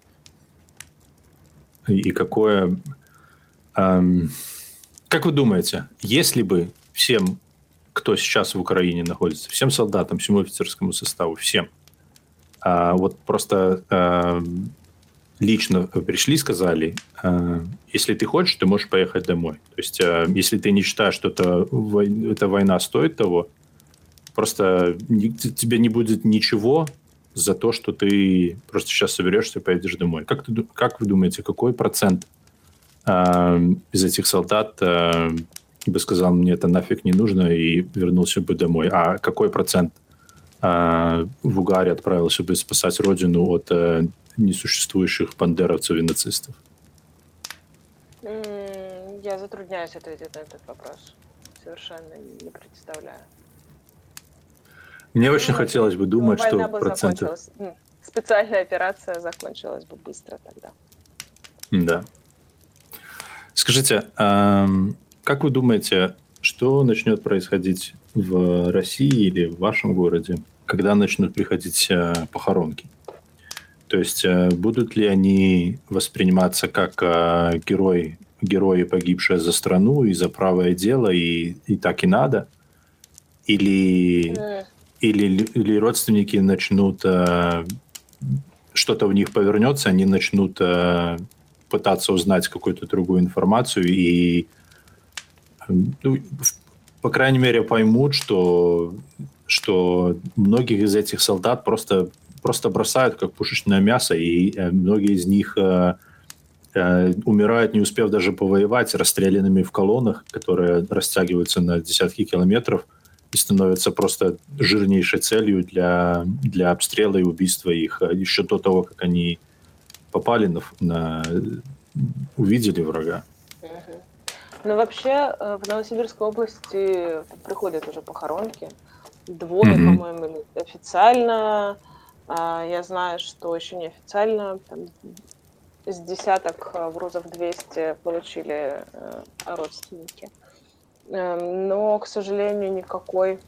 и какое... Эм, как вы думаете, если бы всем, кто сейчас в Украине находится, всем солдатам, всему офицерскому составу, всем, э, вот просто э, лично пришли, сказали, э, если ты хочешь, ты можешь поехать домой. То есть, э, если ты не считаешь, что это, эта война стоит того, просто не, тебе не будет ничего, за то, что ты просто сейчас соберешься и поедешь домой. Как, ты, как вы думаете, какой процент э, из этих солдат э, бы сказал, мне это нафиг не нужно и вернулся бы домой? А какой процент э, в Угаре отправился бы спасать родину от э, несуществующих бандеровцев и нацистов? Я затрудняюсь ответить на этот вопрос. Совершенно не представляю. Мне очень хотелось бы думать, ну, что процентов... Специальная операция закончилась бы быстро тогда. Да. Скажите, как вы думаете, что начнет происходить в России или в вашем городе, когда начнут приходить э, похоронки? То есть э, будут ли они восприниматься как э, герои, герои, погибшие за страну и за правое дело, и, и так и надо? Или или, или родственники начнут э, что-то в них повернется, они начнут э, пытаться узнать какую-то другую информацию и, ну, по крайней мере, поймут, что, что многих из этих солдат просто, просто бросают как пушечное мясо, и э, многие из них э, э, умирают, не успев даже повоевать, расстрелянными в колоннах, которые растягиваются на десятки километров – и становятся просто жирнейшей целью для, для обстрела и убийства их а еще до того, как они попали на, на увидели врага. Ну, вообще, э, в Новосибирской области приходят уже похоронки. Двое, mm-hmm. по-моему, официально. А, я знаю, что еще не официально. Там, с десяток э, грузов 200 получили э, родственники. Эм, но, к сожалению, никакой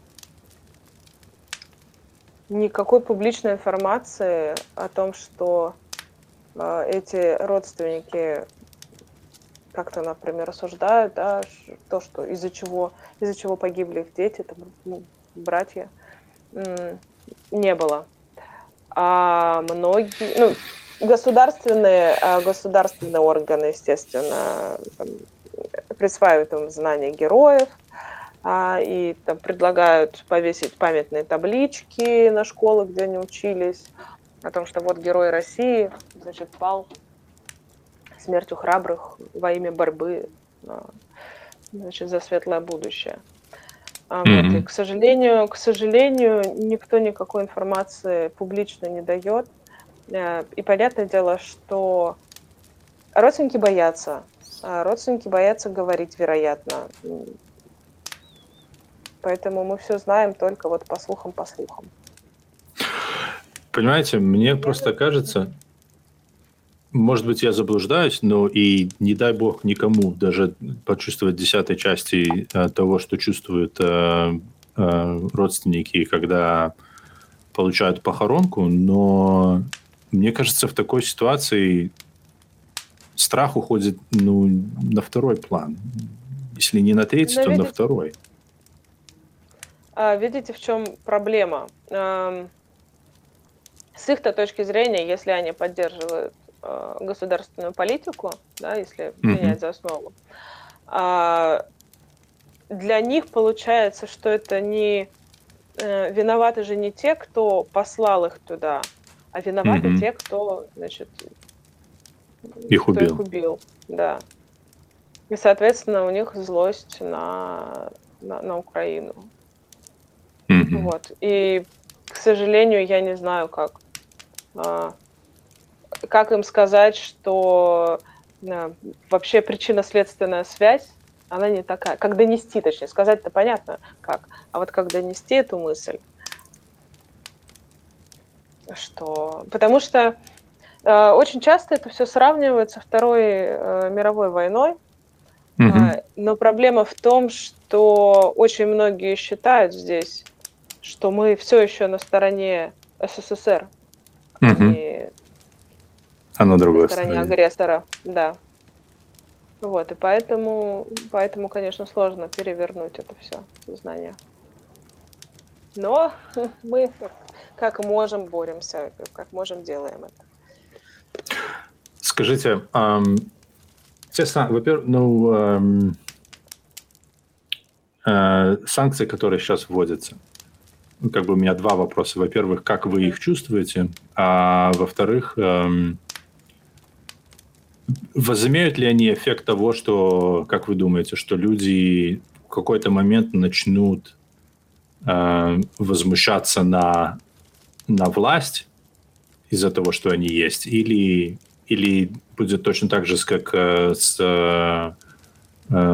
никакой публичной информации о том, что эти родственники как-то, например, осуждают, да, то, что из-за чего, из-за чего погибли их дети, там, ну, братья, не было. А многие, ну, государственные, а, государственные органы, естественно, там, присваивают им знания героев, а, и там предлагают повесить памятные таблички на школы, где они учились, о том, что вот герой России, значит, пал смертью храбрых во имя борьбы а, значит, за светлое будущее. mm-hmm. вот, и, к сожалению, к сожалению, никто никакой информации публично не дает. Э, и понятное дело, что родственники боятся а родственники боятся говорить, вероятно. Поэтому мы все знаем только вот по слухам, по слухам. Понимаете, мне просто кажется, может быть, я заблуждаюсь, но и не дай бог никому даже почувствовать десятой части э, того, что чувствуют э, э, родственники, когда получают похоронку, но мне кажется, в такой ситуации страх уходит ну, на второй план. Если не на третий, но то на второй. А, видите, в чем проблема? С их-то точки зрения, если они поддерживают государственную политику, да, если принять за основу, а, для них получается, что это не э, виноваты же не те, кто послал их туда, а виноваты mm-hmm. те, кто, значит, их убил. их убил, да. И, соответственно, у них злость на, на, на Украину. Mm-hmm. Вот. И, к сожалению, я не знаю, как, а, как им сказать, что а, вообще причинно-следственная связь, она не такая. Как донести, точнее, сказать-то понятно как, а вот как донести эту мысль, что... Потому что э, очень часто это все сравнивается Второй э, мировой войной, mm-hmm. э, но проблема в том, что очень многие считают здесь, что мы все еще на стороне СССР, а не а на другой стороне, стороне агрессора, да. Вот, и поэтому, поэтому, конечно, сложно перевернуть это все знание. Но мы как можем боремся, как можем делаем это. Скажите, эм, те, во-первых, ну, эм, э, санкции, которые сейчас вводятся, как бы у меня два вопроса. Во-первых, как вы их чувствуете? А во-вторых, эм, возымеют ли они эффект того, что, как вы думаете, что люди в какой-то момент начнут э, возмущаться на, на власть из-за того, что они есть, или, или будет точно так же, как э, с, э,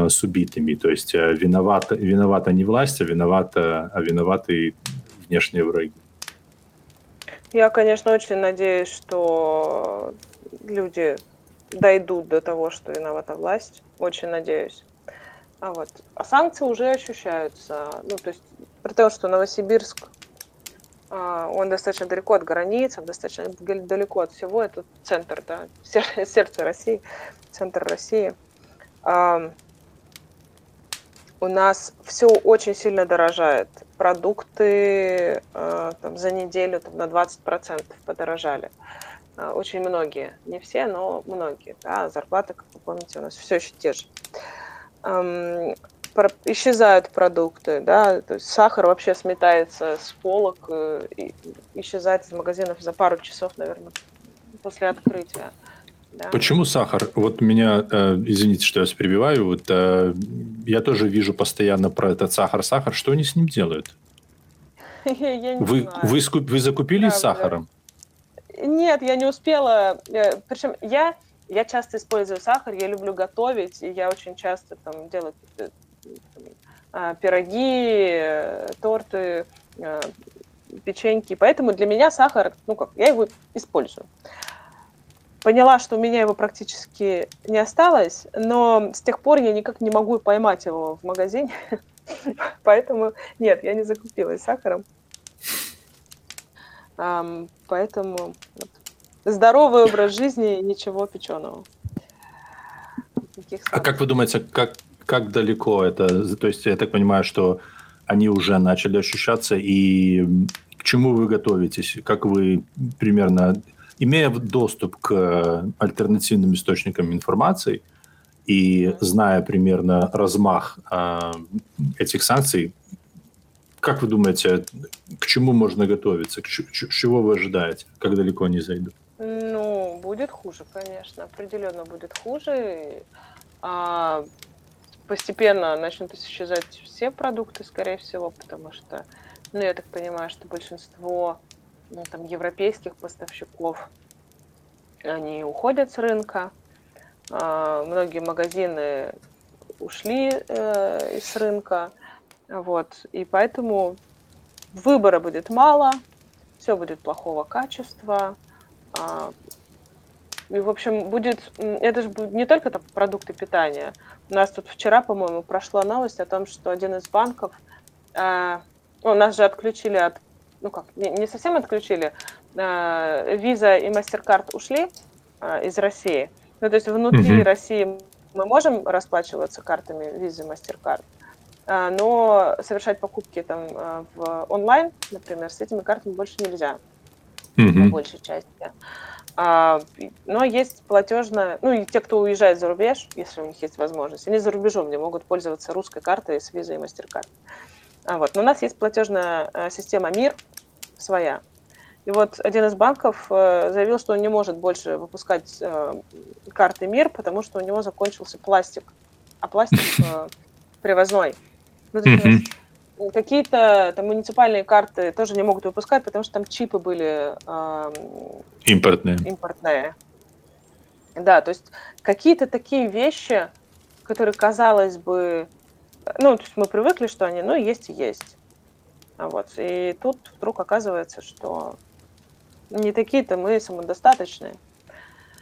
с убитыми, то есть э, виновата, виновата не власть, а виновата, а виноваты внешние враги. Я, конечно, очень надеюсь, что люди дойдут до того, что виновата власть. Очень надеюсь. А вот. А санкции уже ощущаются. Ну, то есть, при том, что Новосибирск, а, он достаточно далеко от границ, он достаточно далеко от всего. Это центр, да, сердце России, центр России. А, у нас все очень сильно дорожает. Продукты а, там, за неделю там, на 20% подорожали. А, очень многие, не все, но многие, да, зарплаты, как вы помните, у нас все еще те же. Исчезают продукты, да, то есть сахар вообще сметается с полок, э, и исчезает из магазинов за пару часов, наверное, после открытия. Да. Почему сахар? Вот меня, э, извините, что я вас перебиваю, вот э, я тоже вижу постоянно про этот сахар. Сахар, что они с ним делают? Я не вы, знаю. Вы, вы закупились сахаром? Нет, я не успела. Э, Причем я, я часто использую сахар, я люблю готовить, и я очень часто там делаю а, пироги, торты, э, печеньки. Поэтому для меня сахар, ну как, я его использую. Поняла, что у меня его практически не осталось, но с тех пор я никак не могу поймать его в магазине. Поэтому нет, я не закупилась сахаром. Поэтому вот, здоровый образ жизни, ничего печеного. А как вы думаете, как, как далеко это? То есть я так понимаю, что они уже начали ощущаться, и к чему вы готовитесь? Как вы примерно, имея доступ к альтернативным источникам информации и зная примерно размах э, этих санкций, как вы думаете, к чему можно готовиться? К чего вы ожидаете? Как далеко они зайдут? Ну, будет хуже, конечно. Определенно будет хуже. А постепенно начнут исчезать все продукты, скорее всего, потому что, ну, я так понимаю, что большинство ну, там, европейских поставщиков, они уходят с рынка. А, многие магазины ушли э, из рынка. Вот. И поэтому выбора будет мало, все будет плохого качества. А, и, в общем, будет... Это же не только там, продукты питания. У нас тут вчера, по-моему, прошла новость о том, что один из банков... А, ну, нас же отключили от... Ну как, не, не совсем отключили. А, Visa и MasterCard ушли из России. Ну, то есть внутри mm-hmm. России мы можем расплачиваться картами Visa и MasterCard, а, но совершать покупки там а, в онлайн, например, с этими картами больше нельзя mm-hmm. по большей части. А, но есть платежная, ну и те, кто уезжает за рубеж, если у них есть возможность, они за рубежом не могут пользоваться русской картой с визой и MasterCard. А вот. Но у нас есть платежная система МИР своя. И вот один из банков э, заявил, что он не может больше выпускать э, карты МИР, потому что у него закончился пластик. А пластик э, привозной. Ну, mm-hmm. Какие-то там муниципальные карты тоже не могут выпускать, потому что там чипы были э, импортные. импортные. Да, то есть какие-то такие вещи, которые, казалось бы, ну, то есть мы привыкли, что они, ну, есть и есть. А вот. И тут вдруг оказывается, что не такие-то мы самодостаточные.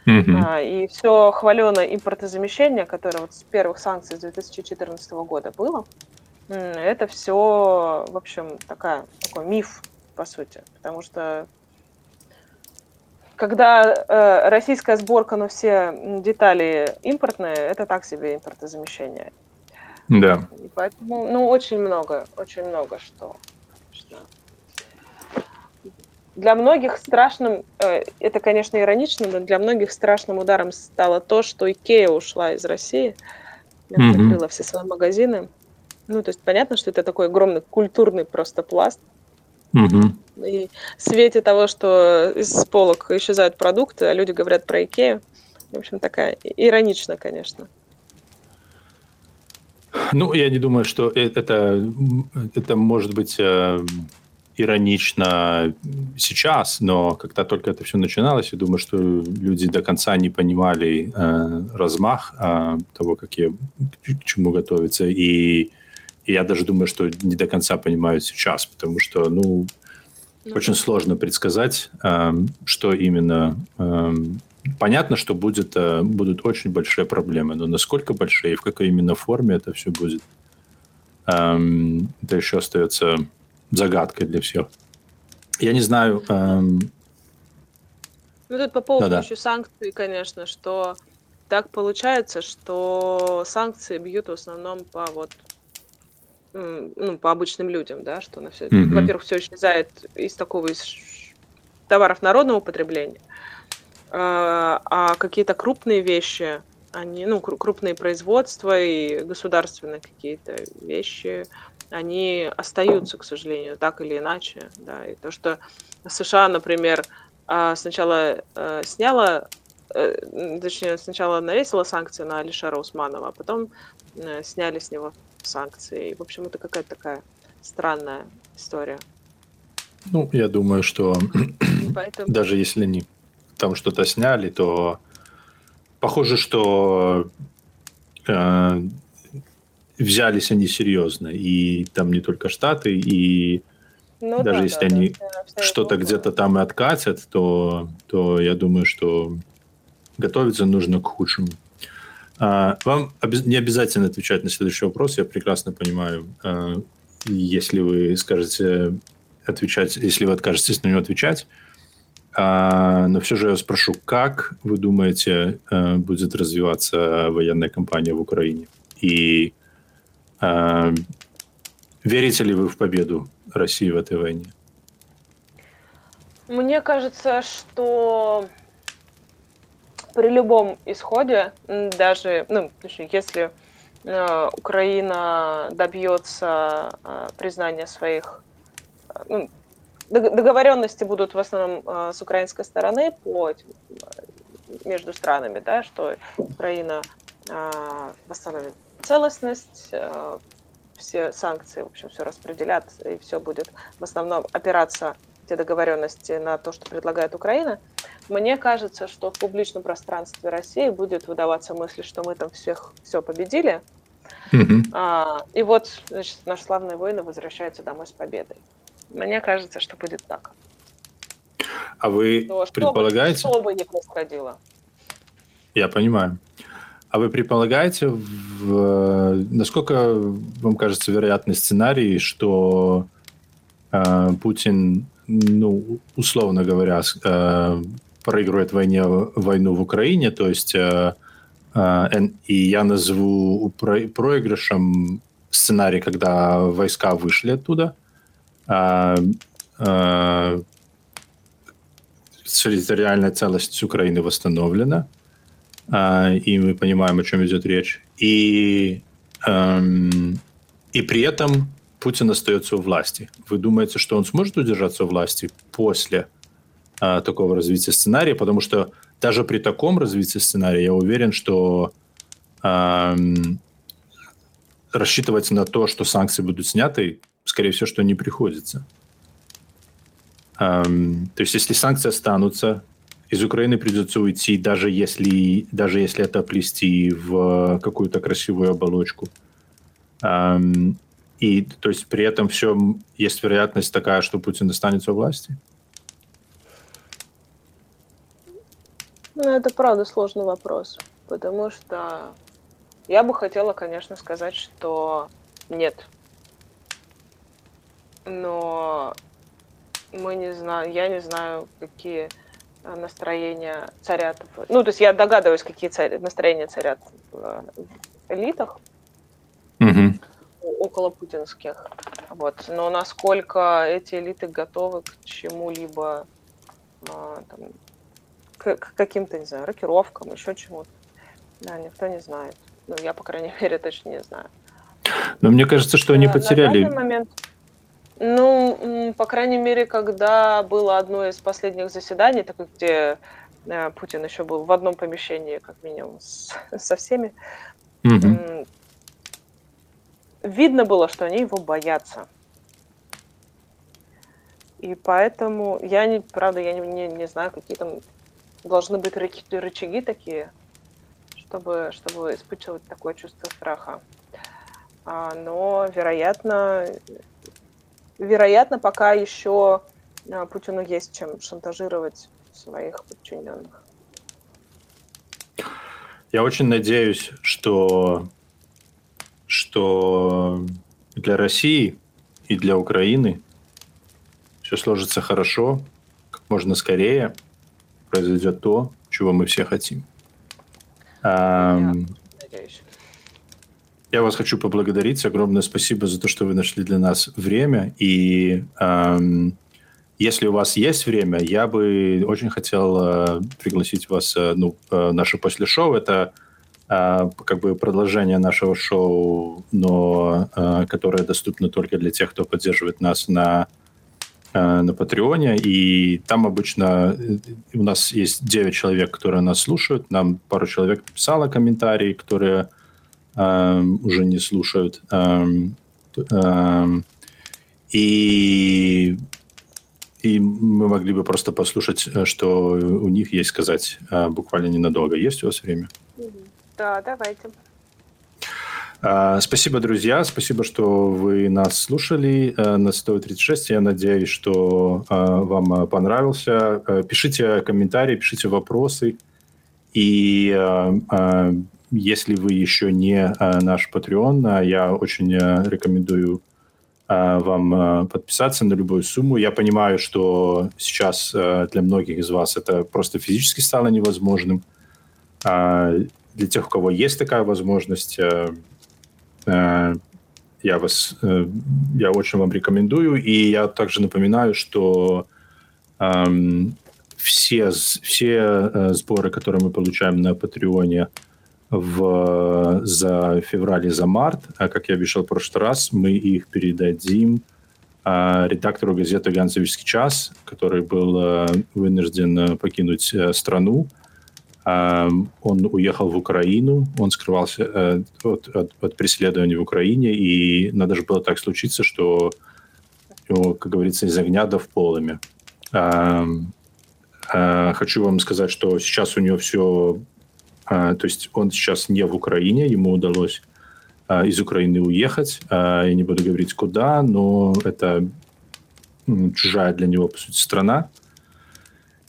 Mm-hmm. А, и все хваленое импортозамещение, которое вот с первых санкций с 2014 года было, это все, в общем, такая, такой миф, по сути. Потому что когда э, российская сборка, но все детали импортные, это так себе импортозамещение. Да. И поэтому, ну, очень много, очень много что. что. Для многих страшным, э, это, конечно, иронично, но для многих страшным ударом стало то, что Икея ушла из России, mm-hmm. закрыла все свои магазины. Ну, то есть понятно, что это такой огромный культурный просто пласт. Угу. И в свете того, что из полок исчезают продукты, а люди говорят про Икею, в общем, такая иронично, конечно. Ну, я не думаю, что э, это, это может быть э, иронично сейчас, но когда только это все начиналось, я думаю, что люди до конца не понимали э, размах э, того, какие, к чему готовиться. И и я даже думаю, что не до конца понимают сейчас, потому что, ну, ну очень сложно предсказать, э, что именно. Э, понятно, что будет, э, будут очень большие проблемы, но насколько большие и в какой именно форме это все будет, э, это еще остается загадкой для всех. Я не знаю. Э, ну, тут по поводу Да-да. еще санкций, конечно, что так получается, что санкции бьют в основном по вот ну, по обычным людям, да, что на все, mm-hmm. во-первых, все исчезает из такого из товаров народного потребления, а, а какие-то крупные вещи, они, ну, крупные производства и государственные какие-то вещи, они остаются, к сожалению, так или иначе, да, и то, что США, например, а, сначала э, сняла, э, точнее, сначала навесила санкции на Алишера Усманова, а потом э, сняли с него санкции. В общем, это какая-то такая странная история. Ну, я думаю, что Поэтому... даже если они там что-то сняли, то похоже, что э, взялись они серьезно. И там не только Штаты, и ну, даже да, если да, они да, что-то где-то там и откатят, то, то я думаю, что готовиться нужно к худшему. А, вам не обязательно отвечать на следующий вопрос, я прекрасно понимаю. А, если вы скажете отвечать, если вы откажетесь на него отвечать, а, но все же я спрошу, как вы думаете будет развиваться военная кампания в Украине? И верите ли вы в победу России в этой войне? Мне кажется, что при любом исходе, даже, ну, если э, Украина добьется э, признания своих, э, ну, договоренности будут в основном э, с украинской стороны по между странами, да, что Украина э, восстановит целостность, э, все санкции, в общем, все распределят, и все будет в основном опираться те договоренности на то, что предлагает Украина. Мне кажется, что в публичном пространстве России будет выдаваться мысль, что мы там всех все победили. Mm-hmm. А, и вот, значит, наши славные воины возвращаются домой с победой. Мне кажется, что будет так. А вы Но предполагаете? Что бы ни происходило. Я понимаю. А вы предполагаете, в, насколько вам кажется вероятный сценарий, что э, Путин, ну, условно говоря, э, проигрывает войне, войну в Украине, то есть э, э, и я назову проигрышем сценарий, когда войска вышли оттуда. А, а, территориальная целостность Украины восстановлена, а, и мы понимаем, о чем идет речь. И, эм, и при этом Путин остается у власти. Вы думаете, что он сможет удержаться у власти после а, такого развития сценария? Потому что даже при таком развитии сценария я уверен, что эм, рассчитывать на то, что санкции будут сняты, скорее всего, что не приходится. Эм, то есть, если санкции останутся, из Украины придется уйти, даже если, даже если это плести в какую-то красивую оболочку. Эм, и то есть при этом все есть вероятность такая, что Путин останется у власти? Ну, это правда сложный вопрос, потому что я бы хотела, конечно, сказать, что нет. Но мы не знаем, я не знаю, какие настроения царят. Ну, то есть я догадываюсь, какие царь, настроения царят в элитах угу. Около путинских. Вот. Но насколько эти элиты готовы к чему-либо, а, там, к, к каким-то, не знаю, рокировкам, еще чему-то, да, никто не знает. Ну, я, по крайней мере, точно не знаю. Но мне кажется, что они потеряли... На момент, ну, по крайней мере, когда было одно из последних заседаний, такое, где э, Путин еще был в одном помещении, как минимум, с, со всеми, угу. Видно было, что они его боятся. И поэтому я, не, правда, я не, не, не знаю, какие там должны быть рычаги такие, чтобы, чтобы испытывать такое чувство страха. А, но, вероятно, вероятно, пока еще а, Путину есть чем шантажировать своих подчиненных. Я очень надеюсь, что, что для России и для Украины все сложится хорошо, как можно скорее произойдет то, чего мы все хотим. Я, я вас хочу поблагодарить. Огромное спасибо за то, что вы нашли для нас время. И эм, если у вас есть время, я бы очень хотел э, пригласить вас э, ну, э, наше после шоу. Это как бы продолжение нашего шоу, но э, которое доступно только для тех, кто поддерживает нас на Э, на Патреоне, и там обычно э, у нас есть 9 человек, которые нас слушают, нам пару человек написало комментарии, которые э, уже не слушают. Э, э, и, и мы могли бы просто послушать, э, что у них есть сказать э, буквально ненадолго. Есть у вас время? Да, давайте. А, спасибо, друзья. Спасибо, что вы нас слушали э, на 136. Я надеюсь, что э, вам понравился. Э, пишите комментарии, пишите вопросы. И если вы еще не наш Patreon, я очень рекомендую вам подписаться на любую сумму. Я понимаю, что сейчас для многих из вас это просто физически стало невозможным. Для тех, у кого есть такая возможность, Э, я вас, э, я очень вам рекомендую. И я также напоминаю, что эм, все, все э, сборы, которые мы получаем на Патреоне в, за февраль и за март, а как я обещал в прошлый раз, мы их передадим редактору газеты «Ганцевичский час», который был вынужден покинуть страну. Он уехал в Украину, он скрывался э, от, от, от преследования в Украине, и надо же было так случиться, что его, как говорится, из огня до в полыми. Хочу вам сказать, что сейчас у него все... А, то есть он сейчас не в Украине, ему удалось из Украины уехать. Я не буду говорить, куда, но это чужая для него, по сути, страна.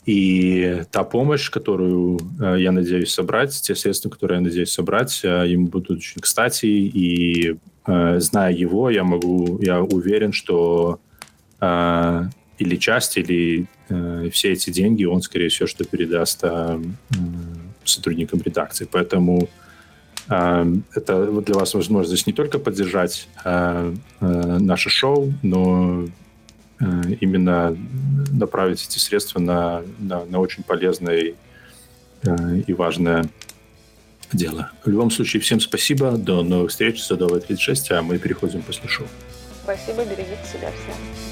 И та помощь, которую э, я надеюсь собрать, те средства, которые я надеюсь собрать, э, им будут очень кстати. И э, зная его, я могу, я уверен, что или часть, или все эти деньги он, скорее всего, что передаст сотрудникам редакции. Поэтому Это для вас возможность не только поддержать наше шоу, но именно направить эти средства на, на, на очень полезное и важное дело. В любом случае, всем спасибо. До новых встреч. Садовая 36, а мы переходим после шоу. Спасибо, берегите себя всем.